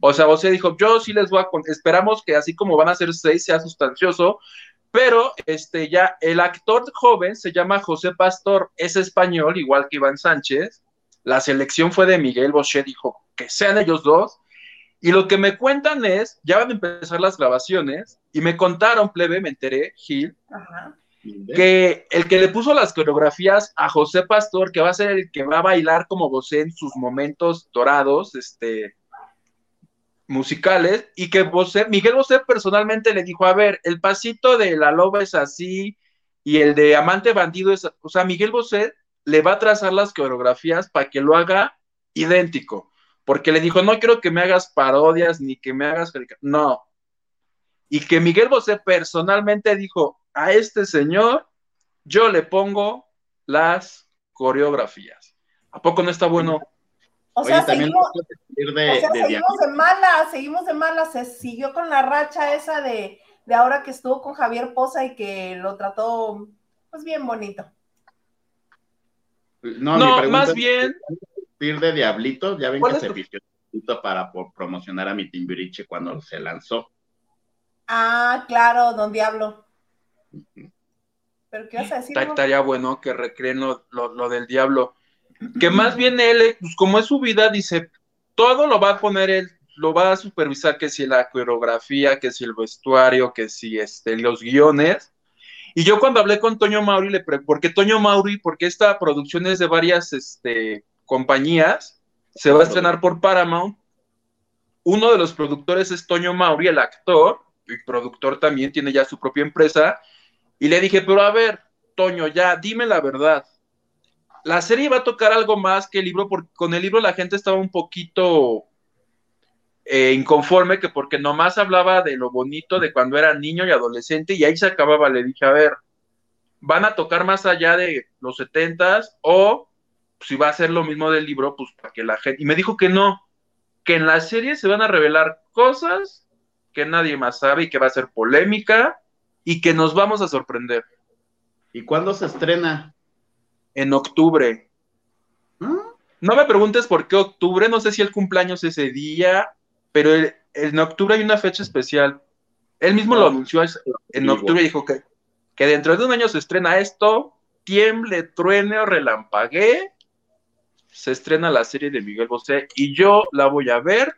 O sea, Bosé dijo, yo sí les voy a contar, esperamos que así como van a ser seis sea sustancioso, pero este ya el actor joven se llama José Pastor, es español, igual que Iván Sánchez. La selección fue de Miguel Bosé, dijo que sean ellos dos. Y lo que me cuentan es, ya van a empezar las grabaciones, y me contaron, plebe, me enteré, Gil, Ajá. que el que le puso las coreografías a José Pastor, que va a ser el que va a bailar como Bosé en sus momentos dorados, este, musicales, y que Bosé, Miguel Bosé personalmente le dijo, a ver, el pasito de la loba es así, y el de amante bandido es, o sea, Miguel Bosé le va a trazar las coreografías para que lo haga idéntico, porque le dijo, no quiero que me hagas parodias, ni que me hagas, no, y que Miguel Bosé personalmente dijo, a este señor yo le pongo las coreografías. ¿A poco no está bueno? O Oye, sea, también seguimos, de, o sea, de seguimos de mala, seguimos de mala, se siguió con la racha esa de, de ahora que estuvo con Javier Poza y que lo trató pues bien bonito. No, No, más bien, ir de Diablito, ya ven ¿Cuál que se tu- vistió Diablito para por promocionar a mi Timbiriche cuando se lanzó. Ah, claro, don Diablo. ¿Pero qué vas a decir? Ta- Estaría bueno que recreen lo, lo- lo del diablo. Que más bien él, eh, pues como es su vida, dice, todo lo va a poner él, lo va a supervisar, que si la coreografía, que si el vestuario, que si este, los guiones. Y yo cuando hablé con Toño Mauri, le pre- porque Toño Mauri, porque esta producción es de varias este, compañías, se va a estrenar por Paramount. Uno de los productores es Toño Mauri, el actor, y productor también, tiene ya su propia empresa. Y le dije, pero a ver, Toño, ya dime la verdad. La serie va a tocar algo más que el libro, porque con el libro la gente estaba un poquito eh, inconforme, que porque nomás hablaba de lo bonito de cuando era niño y adolescente, y ahí se acababa. Le dije, a ver, ¿van a tocar más allá de los setentas? O si va a ser lo mismo del libro, pues para que la gente. Y me dijo que no, que en la serie se van a revelar cosas que nadie más sabe y que va a ser polémica y que nos vamos a sorprender ¿Y cuándo se estrena? en octubre. ¿Ah? No me preguntes por qué octubre, no sé si el cumpleaños ese día, pero el- en octubre hay una fecha especial. Él mismo lo Ah, anunció es- en octubre y dijo que, que dentro de un año se estrena esto, tiemble, truene o relampaguee, se estrena la serie de Miguel Bosé y yo la voy a ver.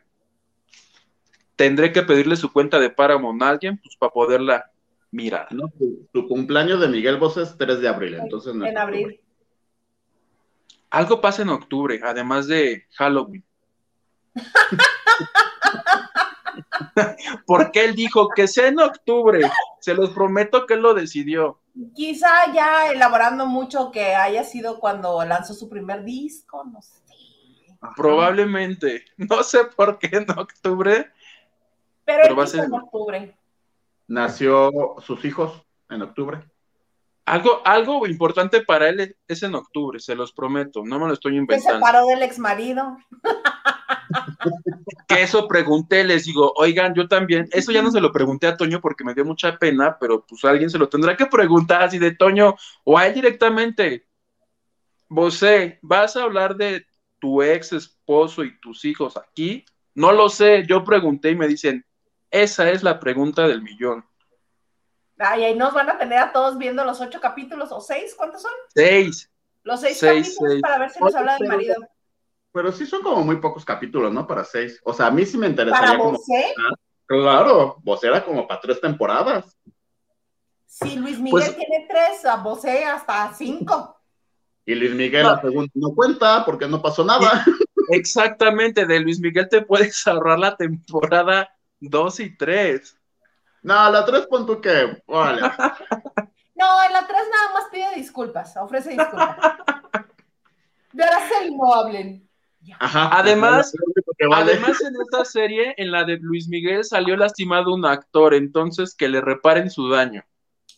Tendré que pedirle su cuenta de Paramount a alguien pues, para poderla mirar. No, tu, tu cumpleaños de Miguel Bosé es 3 de abril, entonces no En abril. Algo pasa en octubre, además de Halloween. <laughs> Porque él dijo que sea en octubre. Se los prometo que él lo decidió. Quizá ya elaborando mucho que haya sido cuando lanzó su primer disco, no sé. Probablemente. No sé por qué en octubre. Pero, Pero él va a ser- en octubre. Nació sus hijos en octubre. Algo, algo importante para él es en octubre, se los prometo. No me lo estoy Se inventando. separó del ex marido. Que eso pregunté, les digo, oigan, yo también. Eso ya no se lo pregunté a Toño porque me dio mucha pena, pero pues alguien se lo tendrá que preguntar así de Toño o a él directamente. José, ¿vas a hablar de tu ex esposo y tus hijos aquí? No lo sé, yo pregunté y me dicen, esa es la pregunta del millón. Ay, ahí nos van a tener a todos viendo los ocho capítulos, o seis, ¿cuántos son? Seis. Los seis, Seis, capítulos seis. para ver si nos habla del marido. Pero sí son como muy pocos capítulos, ¿no? Para seis. O sea, a mí sí me Para interesaría como. José, Claro, Bosé era como para tres temporadas. si Luis Miguel Pues- tiene tres, a José hasta cinco. Y Luis Miguel, No. la segunda, no cuenta porque no pasó nada. Exactamente, de Luis Miguel te puedes <laughs> ahorrar la temporada 2 y 3. No, la tres pon tú que. Órale. <laughs> No, en la tres nada más pide disculpas, ofrece disculpas. <laughs> De ahora sí no hablen. Ajá. Además- vale. Además, en esta serie, en la de Luis Miguel, salió lastimado un actor, entonces que le reparen su daño.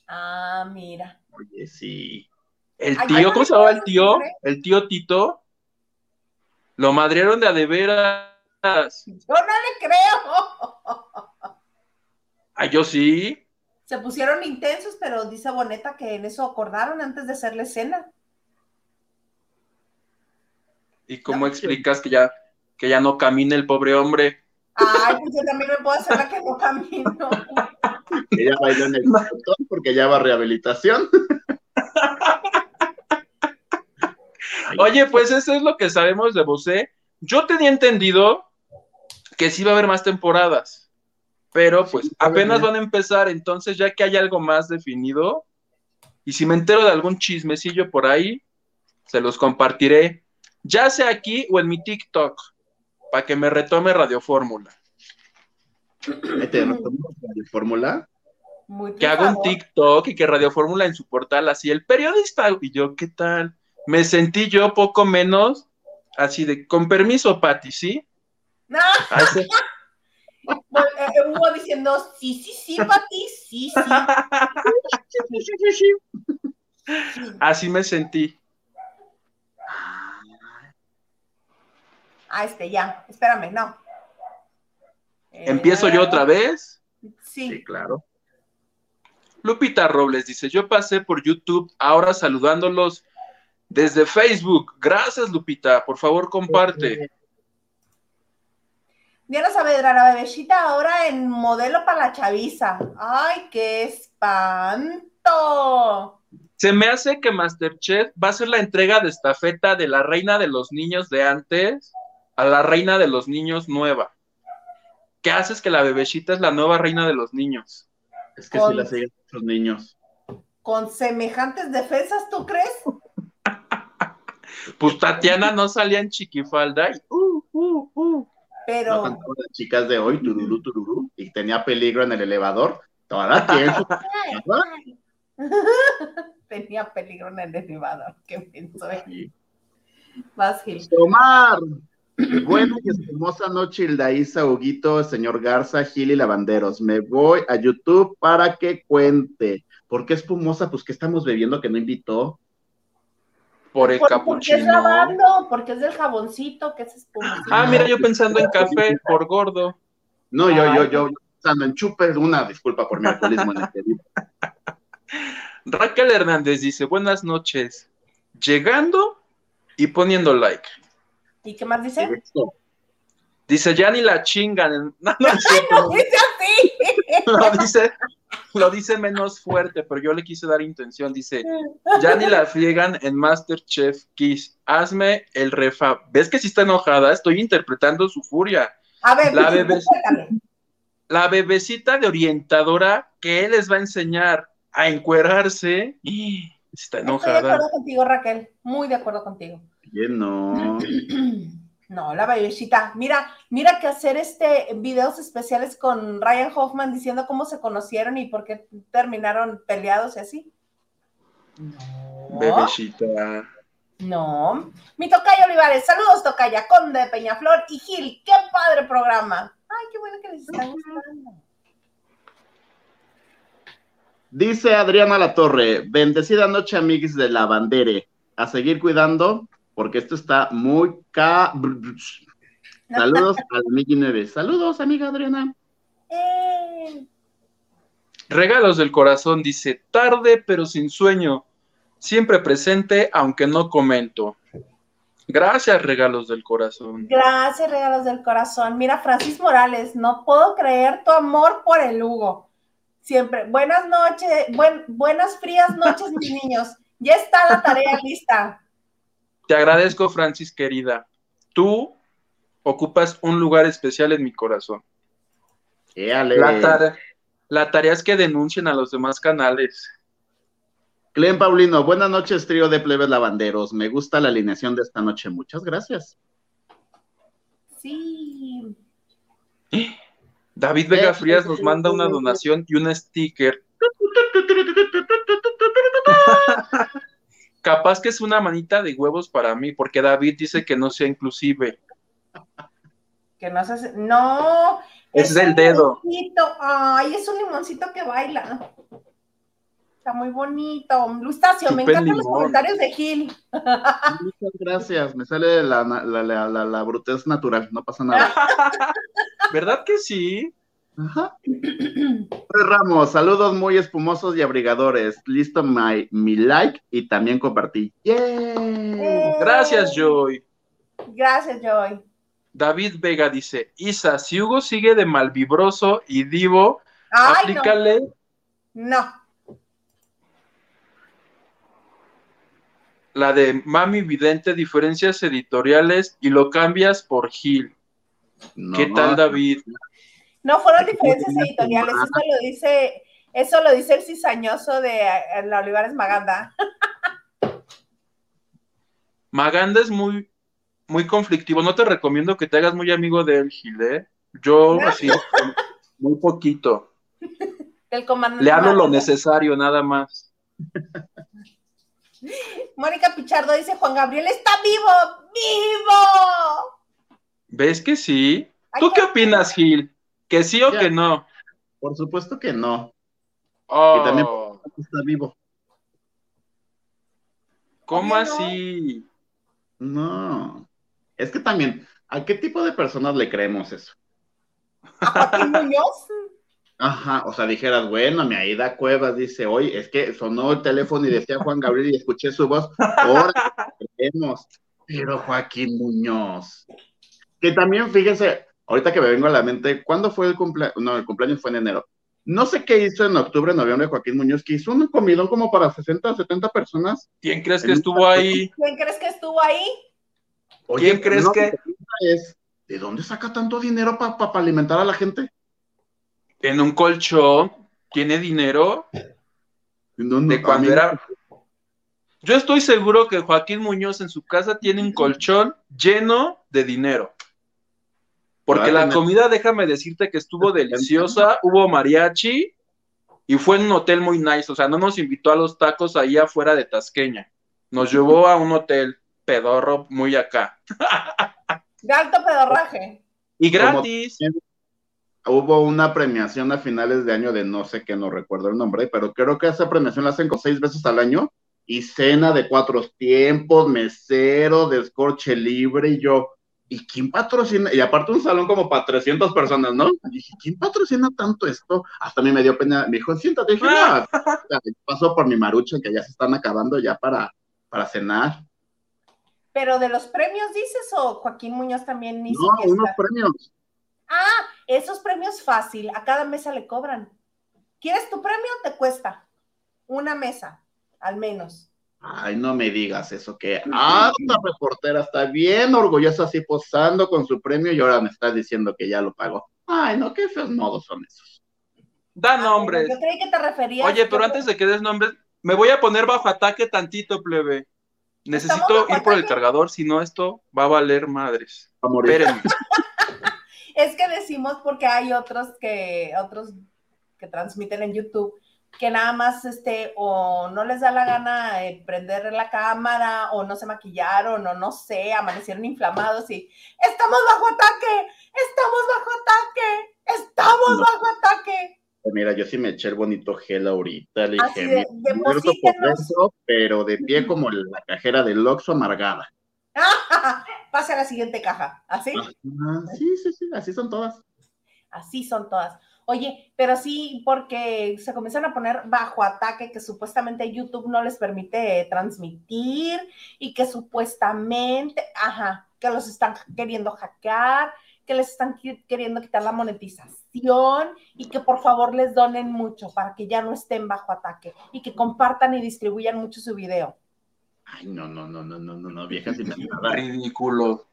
Ah, mira. Oye, sí. El tío, ay, ¿cómo se llamaba el tío? El tío Tito. Lo madrieron de a de veras. Yo no le creo. Ah, yo sí. Se pusieron intensos, pero dice Boneta que en eso acordaron antes de hacer la escena. ¿Y cómo explicas que ya, que ya no camina el pobre hombre? Ay, pues yo también me puedo hacer la que no camino. <laughs> Ella bailó en el botón porque ya va a rehabilitación. <laughs> Oye, pues eso es lo que sabemos de Bosé. Yo tenía entendido que sí va a haber más temporadas, pero pues apenas van a empezar, entonces ya que hay algo más definido, y si me entero de algún chismecillo por ahí, se los compartiré, ya sea aquí o en mi TikTok, para que me retome Radio Fórmula. te la fórmula. Muy Que haga un. TikTok y que Radio Fórmula en su portal, así el periodista, y yo, ¿qué tal? Me sentí yo poco menos, así de, con permiso, Pati, ¿sí? No, A <laughs> ese- eh, eh, Hugo diciendo, sí, sí, sí, Pati, <laughs> sí, sí. Así me sentí. Ah, este, ya, espérame, no. Eh, ¿Empiezo yo otra vez? Sí, Sí. claro. Lupita Robles dice, yo pasé por YouTube ahora saludándolos desde Facebook. Gracias, Lupita. Por favor, comparte. Diana Saavedra, la bebecita ahora en modelo para la chaviza. Ay, qué espanto. Se me hace que Masterchef va a ser la entrega de estafeta de la reina de los niños de antes a la reina de los niños nueva. ¿Qué haces que la bebecita es la nueva reina de los niños? Es que si la siguen muchos niños. Con semejantes defensas, ¿tú crees? Pues Tatiana no salía en chiquifalda y uh, uh, uh. Pero. No, tanto las chicas de hoy, tururú, tururú, y tenía peligro en el elevador. Toda tiempo. <laughs> Tenía peligro en el elevador. Qué pensó. Sí. Más Gil. Buena y hermosa noche, Hildaísa, Huguito, señor Garza, Gil y Lavanderos. Me voy a YouTube para que cuente. ¿Por qué espumosa? Pues que estamos bebiendo que no invitó. por el Por- porque es capuchino. lavando, porque es del jaboncito, que es espumosito. Ah, mira, yo pensando en café por gordo. No, yo, yo, yo, yo pensando en chupes, una disculpa por mi alcoholismo en este video. Raquel Hernández dice, buenas noches. Llegando y poniendo like. ¿Y qué más dice? Dice, ya ni la chingan. <laughs> No, no es cierto, Dice así. lo dice, lo dice menos fuerte, pero yo le quise dar intención. Dice, ya ni la friegan en Masterchef Kiss. Hazme el refa. ¿Ves que sí está enojada? Estoy interpretando su furia. A ver, La bebecita de orientadora que él les va a enseñar a encuerarse. <gasps> Está Estoy de enojada. acuerdo contigo, Raquel. Muy de acuerdo contigo. No. <clears throat> No, la bebecita. Mira, mira que hacer este videos especiales con Ryan Hoffman diciendo cómo se conocieron y por qué terminaron peleados y así. No. Bebecita. No. Mi tocaya Olivares, saludos tocaya, Conde de Peñaflor y Gil, qué padre programa. Ay, qué bueno que les está gustando. Dice Adriana Latorre, bendecida noche, amiguis de la bandere. A seguir cuidando, porque esto está muy ca... Saludos <laughs> al Migi 9. Saludos, amiga Adriana. Eh, Regalos del corazón dice, tarde pero sin sueño, siempre presente aunque no comento. Gracias, regalos del corazón. gracias, regalos del corazón. Mira, Francis Morales, no puedo creer tu amor por el Hugo. Siempre, buenas noches, buen- buenas frías noches, mis niños. Ya está la tarea lista. Te agradezco, Francis, querida. Tú ocupas un lugar especial en mi corazón. Éale. La, tare- la tarea es que denuncien a los demás canales. Clem Paulino, buenas noches, trío de plebes lavanderos. Me gusta la alineación de esta noche. Muchas gracias. Sí. David Vega Frías nos manda una donación y un sticker. Capaz que es una manita de huevos para mí, porque David dice que no sea inclusive. Que no se hace- No. Es del un dedo. limoncito. Ay, es un limoncito que baila. Está muy bonito. Lustacio, me encantan los comentarios de Gil. Muchas gracias. Me sale la, la, la, la, la brutez natural. No pasa nada. <laughs> ¿Verdad que sí? Ajá. Ramos, saludos muy espumosos y abrigadores. Listo my- mi like y también compartí. ¡Yay! Gracias, Joy. Gracias, Joy. David Vega dice, Isa, si Hugo sigue de malvibroso y divo, Ay, aplícale no. No. la de Mami Vidente, diferencias editoriales y lo cambias por Gil. No, ¿Qué tal, David? No fueron diferencias editoriales. Eso lo dice, eso lo dice el cizañoso de eh, la Olivares Maganda. Maganda es muy, muy conflictivo. No te recomiendo que te hagas muy amigo de él, Gil, ¿eh? Yo, así, muy poquito. El comandante. Le hablo lo necesario, nada más. Mónica Pichardo dice: Juan Gabriel está vivo, vivo. ¿Ves que sí? Ay, ¿Tú qué opinas, Gil? ¿Que sí o Ya. que no? Por supuesto que no. Oh, Y también- Está vivo. ¿Cómo así? No. Es que también, ¿a qué tipo de personas le creemos eso? ¿A Joaquín Muñoz? Ajá, o sea, dijeras, bueno, mi Aida Cuevas dice, oye, es que sonó el teléfono y decía Juan Gabriel y escuché su voz, ahora creemos, pero Joaquín Muñoz, que también, fíjense, ahorita que me vengo a la mente, ¿cuándo fue el cumpleaños? No, el cumpleaños fue en enero. no sé qué hizo en octubre, noviembre Joaquín Muñoz, que hizo un comidón como para 60, 70 personas. ¿Quién crees que estuvo ahí? ¿Quién crees que estuvo ahí? Oye, ¿Quién crees no, que- es, ¿de dónde saca tanto dinero para alimentar a la gente? En un colchón, tiene dinero. No, no, De cuando era- Yo estoy seguro que Joaquín Muñoz en su casa tiene un colchón lleno de dinero. Porque la comida, déjame decirte que estuvo deliciosa, hubo mariachi y fue en un hotel muy nice. O sea, no nos invitó a los tacos ahí afuera de Tasqueña. Nos llevó a un hotel pedorro muy acá. De alto pedorraje. Y gratis. Hubo una premiación a finales de año de no sé qué, no recuerdo el nombre, pero creo que esa premiación la hacen con seis veces al año y cena de cuatro tiempos, mesero, descorche libre y yo, ¿y quién patrocina? Y aparte un salón como para 300 personas, ¿no? Y dije, ¿quién patrocina tanto esto? Hasta a mí me dio pena, me dijo, siéntate, dije, no, paso por mi marucha que ya se están acabando ya para, para cenar. Pero de los premios dices o Joaquín Muñoz también hizo No, unos premios. Ah, esos premios fácil, a cada mesa le cobran. ¿Quieres tu premio? Te cuesta una mesa, al menos. Ay, no me digas eso, que alta reportera está bien orgullosa así posando con su premio y ahora me estás diciendo que ya lo pagó. Ay, no, qué feos modos son esos. Da Ah, nombres. Yo creí que te referías. Oye, pero antes de que des nombres, me voy a poner bajo ataque tantito, plebe. Necesito ir por el cargador, si no esto va a valer madres. A morir. Espérenme. <laughs> <laughs> Es que decimos porque hay otros que, otros que transmiten en YouTube que nada más este o no les da la gana eh, prender la cámara o no se maquillaron o no sé, amanecieron inflamados y estamos bajo ataque, estamos bajo ataque, estamos bajo ataque. Mira, yo sí me eché el bonito gel ahorita, le Así dije, de, "Me muerto por deposítenos. dentro, pero de pie como la cajera del Oxxo amargada. <laughs> Pase a la siguiente caja, así. Ah, sí, sí, sí, así son todas. Así son todas. Oye, pero sí, porque se comienzan a poner bajo ataque que supuestamente YouTube no les permite transmitir y que supuestamente, ajá, que los están queriendo hackear, que les están queriendo quitar la monetización y que por favor les donen mucho para que ya no estén bajo ataque y que compartan y distribuyan mucho su video. Ay, no, no, no, no, no, no, no, viejas inventadas. Ridículo.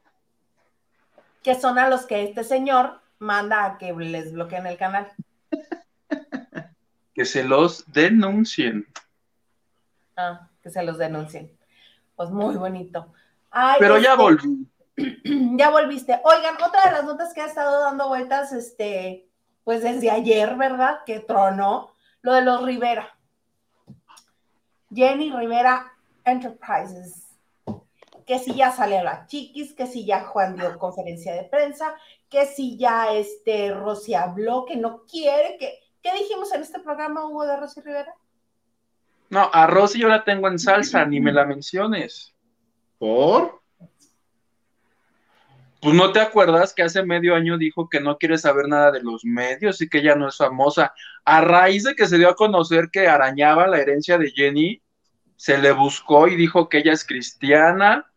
Que son a los que este señor manda a que les bloqueen el canal. Que se los denuncien. Ah, que se los denuncien. Pues muy bonito. Ay, Pero ya este, volví. <clears throat> Ya volviste. Oigan, otra de las notas que ha estado dando vueltas, este, pues desde ayer, ¿verdad? Que tronó, lo de los Rivera. Jenny Rivera Enterprises. Que si ya sale a la chiquis, que si ya Juan dio conferencia de prensa, que si ya este Rosy habló, que no quiere, que. ¿Qué dijimos en este programa, Hugo, de Rosy Rivera? No, a Rosy yo la tengo en salsa, ni me la menciones. ¿Por? Pues no te acuerdas que hace medio año dijo que no quiere saber nada de los medios y que ella no es famosa. A raíz de que se dio a conocer que arañaba la herencia de Jenny, se le buscó y dijo que ella es cristiana.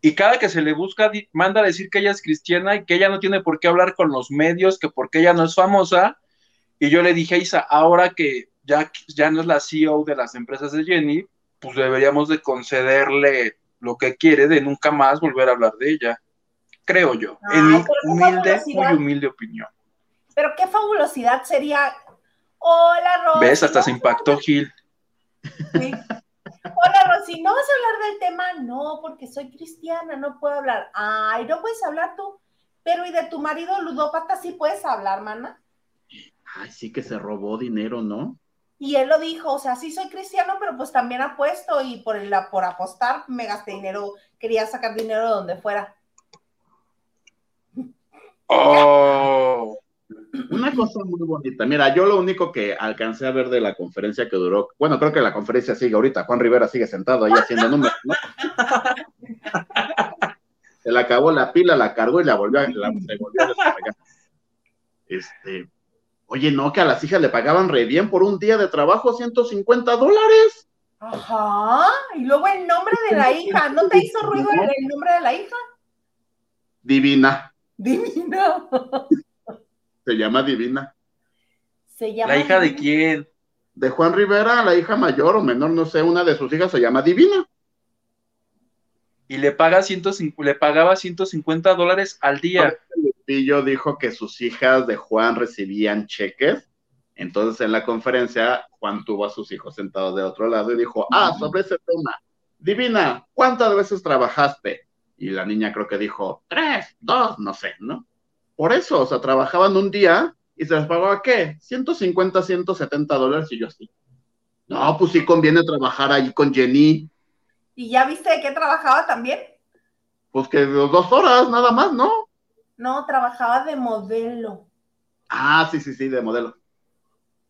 Y cada que se le busca, manda a decir que ella es cristiana y que ella no tiene por qué hablar con los medios, que porque ella no es famosa. Y yo le dije, Isa, ahora que ya, ya no es la CEO de las empresas de Jenny, pues deberíamos de concederle lo que quiere de nunca más volver a hablar de ella. Creo yo, Ay, en mi humilde, muy humilde opinión. Pero qué fabulosidad sería. Hola, Rosy. ¿Ves? Hasta se impactó Gil. Sí. Rosy, ¿no vas a hablar del tema? No, porque soy cristiana, no puedo hablar. Ay, no puedes hablar tú. Pero ¿y de tu marido ludópata sí puedes hablar, mana? Ay, sí que se robó dinero, ¿no? Y él lo dijo, o sea, sí soy cristiano, pero pues también apuesto y por, el, por apostar me gasté dinero, quería sacar dinero de donde fuera. Oh, Una cosa muy bonita. Mira, yo lo único que alcancé a ver de la conferencia que duró, bueno, creo que la conferencia sigue ahorita. Juan Rivera sigue sentado ahí haciendo números, ¿no? <laughs> Se le acabó la pila, la cargó y la volvió a, la, volvió a descargar. Este, oye, no, que a las hijas le pagaban re bien por un día de trabajo, 150 dólares. Ajá. Y luego el nombre de la hija, ¿no te hizo ruido el, el nombre de la hija? Divina, Divino. <laughs> se llama Divina. Se llama ¿La hija de quién? De Juan Rivera, la hija mayor o menor, no sé, una de sus hijas se llama Divina. Y le, paga 150 le pagaba 150 dólares al día. Lupillo dijo que sus hijas de Juan recibían cheques. Entonces en la conferencia Juan tuvo a sus hijos sentados de otro lado y dijo, ah, sobre ese tema, Divina, ¿cuántas veces trabajaste? Y la niña creo que dijo, tres, dos, no sé, ¿no? Por eso, o sea, trabajaban un día y se les pagaba, ¿qué? 150, 170 dólares y yo así. No, pues sí conviene trabajar ahí con Jenny, ¿Y ya viste de qué trabajaba también? pues que dos horas nada más, ¿no? No, trabajaba de modelo. Ah, sí, sí, sí, de modelo.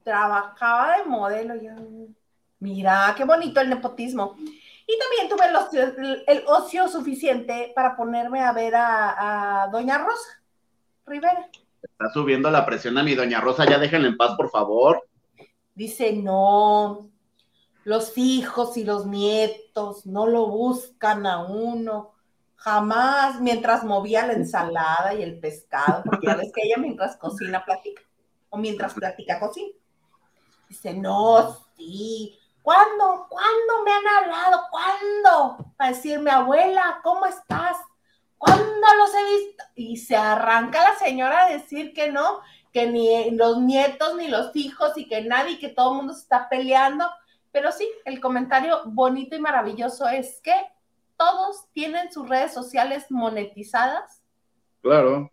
Trabajaba de modelo. Yo, mira, qué bonito el nepotismo. Y también tuve el ocio, el ocio suficiente para ponerme a ver a, a Doña Rosa Rivera. Está subiendo la presión a mi doña Rosa, ya déjenla en paz, por favor. Dice, no, los hijos y los nietos no lo buscan a uno, jamás, mientras movía la ensalada y el pescado, porque ya ves que ella mientras cocina platica, o mientras platica cocina. Dice, no, sí, ¿cuándo? ¿Cuándo me han hablado? ¿Cuándo? Para decirme, abuela, ¿cómo estás? ¿Cuándo los he visto? Y se arranca la señora a decir que no, que ni los nietos ni los hijos y que nadie, que todo el mundo se está peleando. Pero sí, el comentario bonito y maravilloso es que todos tienen sus redes sociales monetizadas Claro.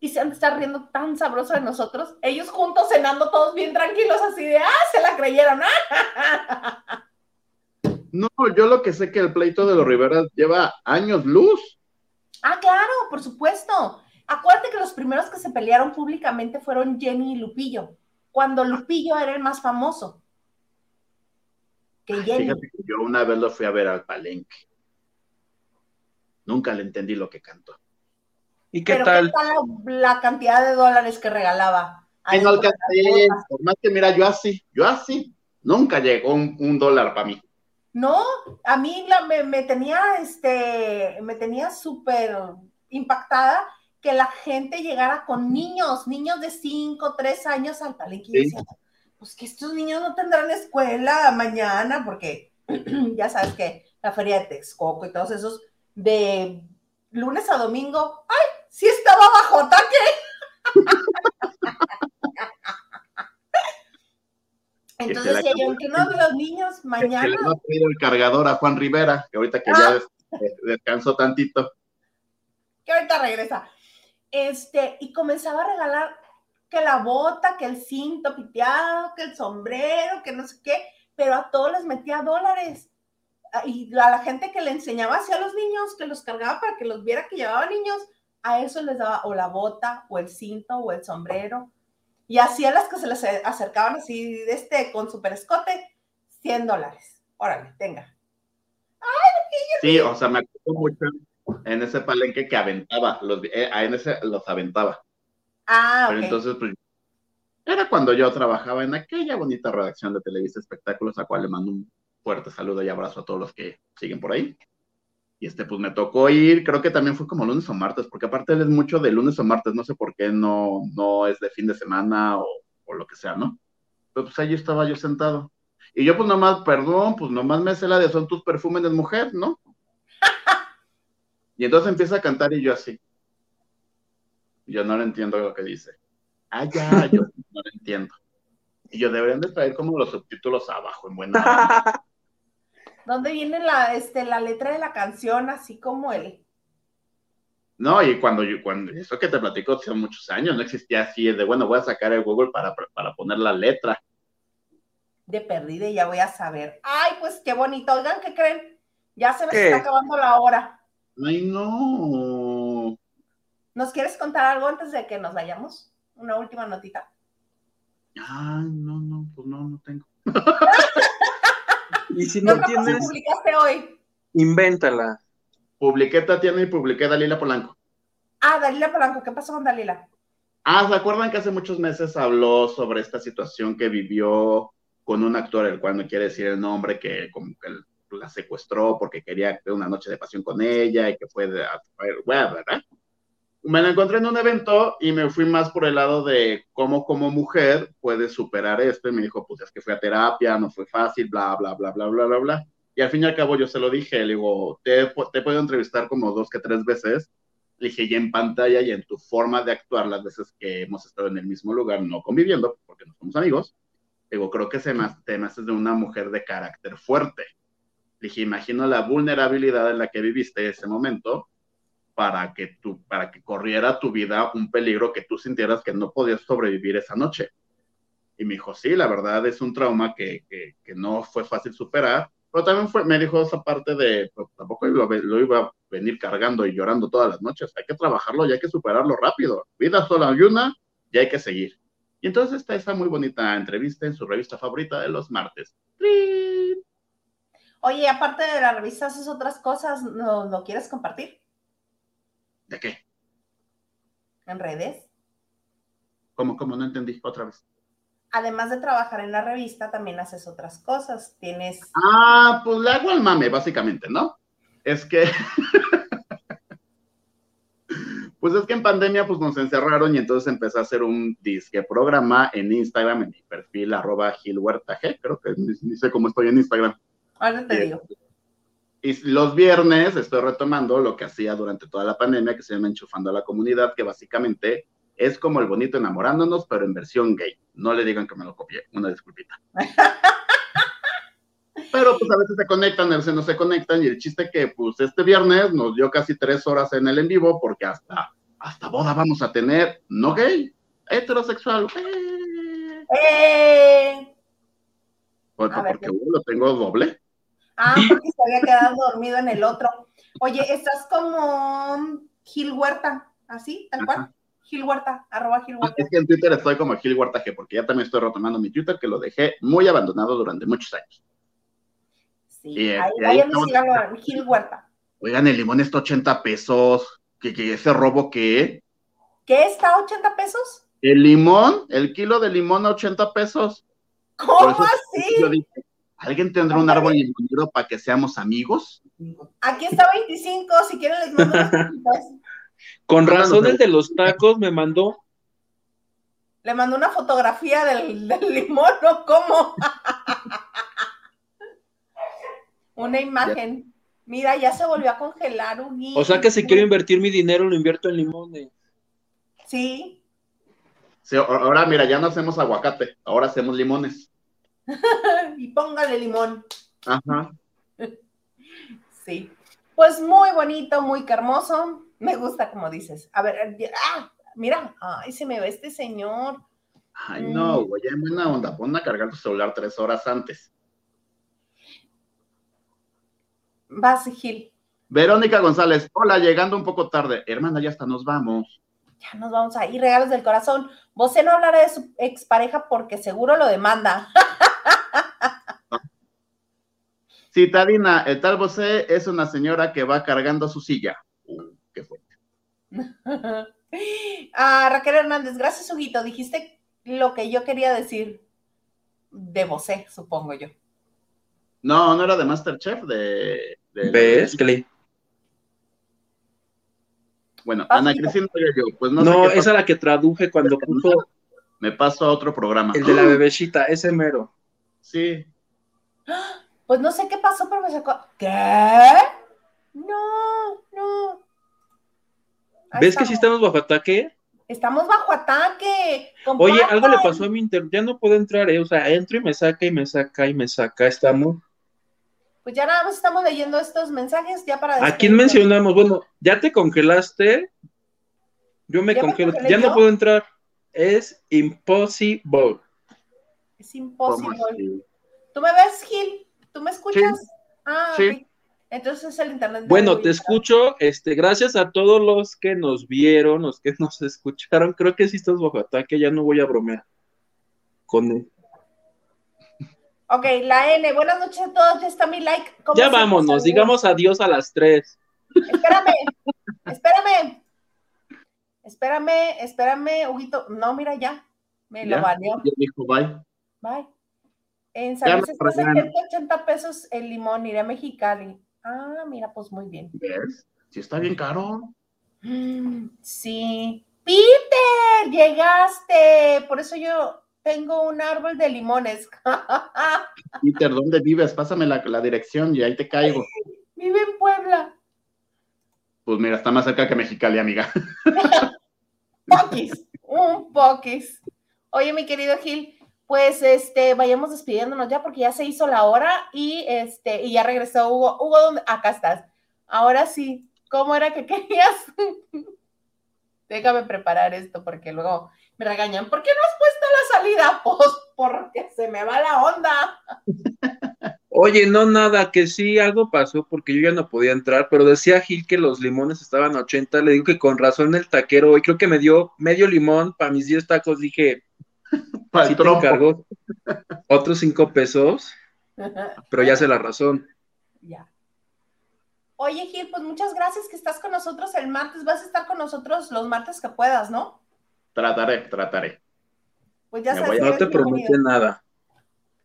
y se han de estar riendo tan sabroso de nosotros. Ellos juntos cenando todos bien tranquilos, así de, ah, se la creyeron, ah. <laughs> No, yo lo que sé que el pleito de los Rivera lleva años luz. Ah, claro, por supuesto. Acuérdate que los primeros que se pelearon públicamente fueron Jenny y Lupillo, cuando Lupillo era el más famoso. Que Jenny. Fíjate que yo una vez lo fui a ver al palenque. Nunca le entendí lo que cantó. ¿Y qué Pero tal? ¿qué tal la, la cantidad de dólares que regalaba? Ay, no alcancé, por más que mira, yo así, yo así, nunca llegó un, un dólar para mí. No, a mí la- me, me tenía, este, me tenía súper impactada que la gente llegara con niños, niños de 5, 3 años al palenque. Y Sí. pues que estos niños no tendrán escuela mañana, porque <clears throat> ya sabes que la feria de Texcoco y todos esos de lunes a domingo, ¡ay! Sí estaba bajo ataque. <laughs> Entonces ¿en qué no de los niños Que, que mañana? le ha pedido el cargador a Juan Rivera, que ahorita que ya Ah. des- descansó tantito. que ahorita regresa. Este, y comenzaba a regalar que la bota, que el cinto piteado, que el sombrero, que no sé qué, pero a todos les metía dólares. Ah, Y a la gente que le enseñaba así a los niños, que los cargaba para que los viera que llevaban niños, a eso les daba o la bota, o el cinto, o el sombrero. Y así a las que se les acercaban así, de este, con super escote, 100 dólares. Órale, tenga. Sí, o sea, me acuerdo mucho en ese palenque que aventaba, los, eh, en ese los aventaba. Ah, Pero entonces, pues, era cuando yo trabajaba en aquella bonita redacción de Televisa Espectáculos, a cual le mando un fuerte saludo y abrazo a todos los que siguen por ahí. Y este, pues me tocó ir, creo que también fue como lunes o martes, porque aparte él es mucho de lunes o martes, no sé por qué no, no es de fin de semana o, o lo que sea, ¿no? Pero pues ahí estaba yo sentado. Y yo pues nomás, perdón, pues nomás me sé la de son tus perfumes de mujer, ¿no? Y entonces empieza a cantar y yo así. Yo no le entiendo lo que dice. Ah, ya, yo no lo entiendo. Y yo deberían de traer como los subtítulos abajo, en buena. <laughs> ¿Dónde viene la, este, la letra de la canción, así como el... No, y cuando yo, cuando, eso que te platico hace muchos años, no existía así, de bueno, voy a sacar el Google para, para poner la letra. de perdida y ya voy a saber. Ay, pues qué bonito. Oigan, ¿qué creen? Ya se me ¿Qué? está acabando la hora. Ay, no. ¿Nos quieres contar algo antes de que nos vayamos? Una última notita. Ay, no, no, pues no, no tengo. <laughs> Y si ¿Qué no tienes, publicaste hoy? invéntala. Publiqué Tatiana y publiqué Dalila Polanco. Ah, Dalila Polanco, ¿qué pasó con Dalila? Ah, ¿se acuerdan que hace muchos meses habló sobre esta situación que vivió con un actor, el cual no quiere decir el nombre, que como que la secuestró porque quería una noche de pasión con ella y que fue de, bueno, ¿verdad? Me la encontré en un evento y me fui más por el lado de cómo como mujer puedes superar esto. Y me dijo, pues es que fui a terapia, no fue fácil, bla, bla, bla, bla, bla, bla, bla. Y al fin y al cabo yo se lo dije, le digo, te, te he podido entrevistar como dos que tres veces. Le dije, y en pantalla y en tu forma de actuar las veces que hemos estado en el mismo lugar, no conviviendo, porque no somos amigos, digo, creo que se me, te me de una mujer de carácter fuerte. Le dije, imagino la vulnerabilidad en la que viviste ese momento para que, tú, para que corriera tu vida un peligro que tú sintieras que no podías sobrevivir esa noche. Y me dijo, sí, la verdad es un trauma que, que, no fue fácil superar, pero también fue, me dijo esa parte de, pues, tampoco lo, lo, iba a venir cargando y llorando todas las noches, hay que trabajarlo y hay que superarlo rápido. Vida solo hay una y hay que seguir. Y entonces está esa muy bonita entrevista en su revista favorita de los martes. Oye, aparte de la revista, ¿haces otras cosas? ¿No, ¿Lo quieres compartir? ¿De qué? ¿En redes? ¿Cómo, cómo? No entendí otra vez. Además de trabajar en la revista, también haces otras cosas. Tienes. Ah, pues le hago el mame, básicamente, ¿no? Es que. <laughs> pues es que en pandemia pues nos encerraron y entonces empecé a hacer un disque programa en Instagram, en mi perfil, arroba Gil Huerta G, creo que ni, ni, sé cómo estoy en Instagram. Ahora te digo. Y los viernes estoy retomando lo que hacía durante toda la pandemia, que se llama Enchufando a la Comunidad, que básicamente es como el bonito enamorándonos, pero en versión gay. No le digan que me lo copié, una disculpita. <laughs> pero pues a veces se conectan, a veces no se conectan, y el chiste que pues este viernes nos dio casi tres horas en el en vivo, porque hasta, hasta boda vamos a tener, no gay, heterosexual. ¡Eh! ¡Eh! Bueno, porque uno lo tengo doble. Ah, <laughs> porque se había quedado dormido en el otro. Oye, estás como Gil Huerta, así, tal cual. Gil Huerta, arroba Gil Huerta. Es que en Twitter estoy como Gil Huerta G, porque ya también estoy retomando mi Twitter, que lo dejé muy abandonado durante muchos años. Sí, y, ahí, y ahí estamos... Gil Huerta. Oigan, el limón está 80 pesos. ¿Qué, qué ese robo qué? ¿Qué está 80 pesos? El limón, el kilo de limón a 80 pesos. ¿Cómo así? Yo dije, ¿alguien tendrá un árbol limonero para que seamos amigos? Aquí está 25, si quieren les mando unos Con razón el de los tacos me mandó. Le mandó una fotografía del, del limón, ¿no? ¿Cómo? <laughs> una imagen. Mira, ya se volvió a congelar un O sea que si quiero invertir mi dinero, lo invierto en limones. Sí. Sí, ahora mira, ya no hacemos aguacate, ahora hacemos limones. <laughs> y póngale limón. Ajá. <laughs> Sí. Pues muy bonito, muy hermoso. Me gusta como dices. A ver, ah, mira, ay, se me ve este señor. Ay, no, güey, en buena onda. Pon a cargar tu celular tres horas antes. Vas, Gil. Verónica González, hola, llegando un poco tarde. Hermana, ya hasta nos vamos. Ya nos vamos ahí, regalos del corazón. Vos no hablará de su expareja porque seguro lo demanda. <laughs> Citadina, el tal Bosé es una señora que va cargando su silla. Uh, qué fuerte. <laughs> ah, Raquel Hernández, gracias, Huguito. Dijiste lo que yo quería decir de Bosé, supongo yo. No, no era de Masterchef, de. de ¿Ves? Bueno, Ana Cristina yo, pues no, no sé esa es la que traduje cuando puso. Me paso a otro programa. El de la <gasps> bebecita, ese mero. Sí. Pues no sé qué pasó, pero me sacó. ¿Qué? No, no. Ahí ¿Ves estamos. que sí estamos bajo ataque? Estamos bajo ataque. Oye, algo le pasó a mi internet. Ya no puedo entrar, ¿eh? O sea, entro y me saca y me saca y me saca. Estamos. Pues ya nada más estamos leyendo estos mensajes ya para. ¿A quién mencionamos? Bueno, ya te congelaste. Yo me ¿Ya me congelo. ya yo? no puedo entrar. Es impossible. Es imposible. ¿Tú me ves, Gil? ¿Tú me escuchas? Ah, Sí. ok. Entonces es el internet. de Bueno, te escucho, este, gracias a todos los que nos vieron, los que nos <laughs> escucharon, creo que sí estás bajo ataque, ya no voy a bromear con él. Ok, la N. Buenas noches a todos. Ya está mi like. ¿Cómo Ya vámonos, Saludos. digamos adiós a las tres. Espérame, espérame. Espérame, espérame, Huguito. No, mira, ya. Me ¿Ya? lo baneó. Ya dijo bye. Bye. En San fregaron. 180 pesos el limón. Iré a Mexicali. Ah, mira, pues muy bien. ¿Ves? Sí está bien caro. Mm, sí. Peter, llegaste. Por eso yo tengo un árbol de limones. <laughs> Peter, ¿dónde vives? Pásame la, dirección y ahí te caigo. <laughs> Vive en Puebla. Pues mira, está más cerca que Mexicali, amiga. <laughs> Poquis, un poquis. Oye, mi querido Gil, pues este, vayamos despidiéndonos ya porque ya se hizo la hora y este, y ya regresó Hugo. Hugo, ¿dónde? Acá estás. Ahora sí, ¿cómo era que <laughs> querías? Déjame preparar esto porque luego me regañan. ¿Por qué no has puesto la salida <laughs> post? Porque se me va la onda. Oye, no nada, que sí, algo pasó porque yo ya no podía entrar, pero decía Gil que los limones estaban a 80, le digo que con razón el taquero hoy creo que me dio medio limón para mis 10 tacos, dije, <laughs> sí te encargó otros 5 pesos, pero ya sé la razón. <laughs> Ya. Oye, Gil, pues muchas gracias que estás con nosotros el martes. Vas a estar con nosotros los martes que puedas, ¿no? Trataré, trataré. Pues ya sabes. No te promete nada.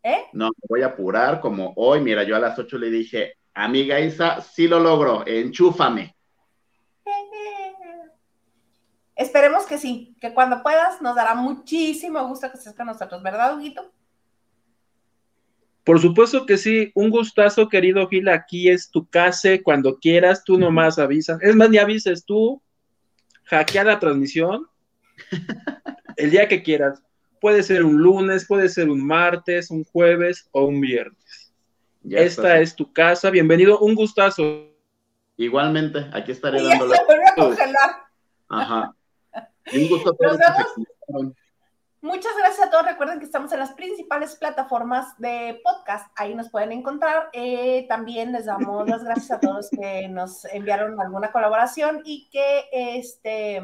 ¿Eh? No, me voy a apurar como hoy. Mira, yo a las 8 le dije, amiga Isa, sí lo logro, enchúfame. Esperemos que sí, que cuando puedas nos dará muchísimo gusto que estés con nosotros, ¿verdad, Huguito? Por supuesto que sí, un gustazo, querido Gil, aquí es tu casa, cuando quieras, tú nomás avisas. Es más, ni avises tú, hackea la transmisión <laughs> el día que quieras. Puede ser un lunes, puede ser un martes, un jueves o un viernes. Esta es tu casa, bienvenido, un gustazo. Igualmente, aquí estaré dándole. Ajá. Un gusto a Muchas gracias a todos. Recuerden que estamos en las principales plataformas de podcast. Ahí nos pueden encontrar. Eh, también les damos las gracias a todos que nos enviaron alguna colaboración y que este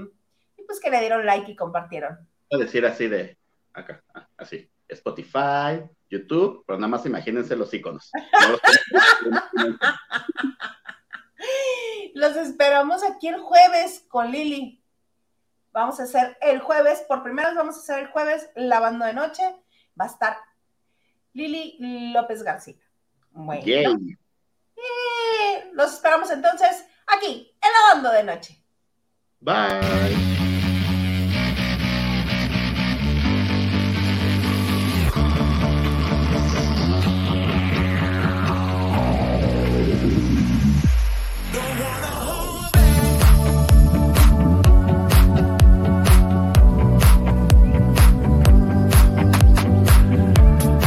pues que le dieron like y compartieron. Voy a decir así de acá, ah, así. Spotify, YouTube, pero nada más imagínense los iconos. <laughs> los esperamos aquí el jueves con Lili. Vamos a hacer el jueves, por primera vez vamos a hacer el jueves lavando de noche. Va a estar Lili López García. Bueno. los esperamos entonces aquí, en lavando de noche. Bye.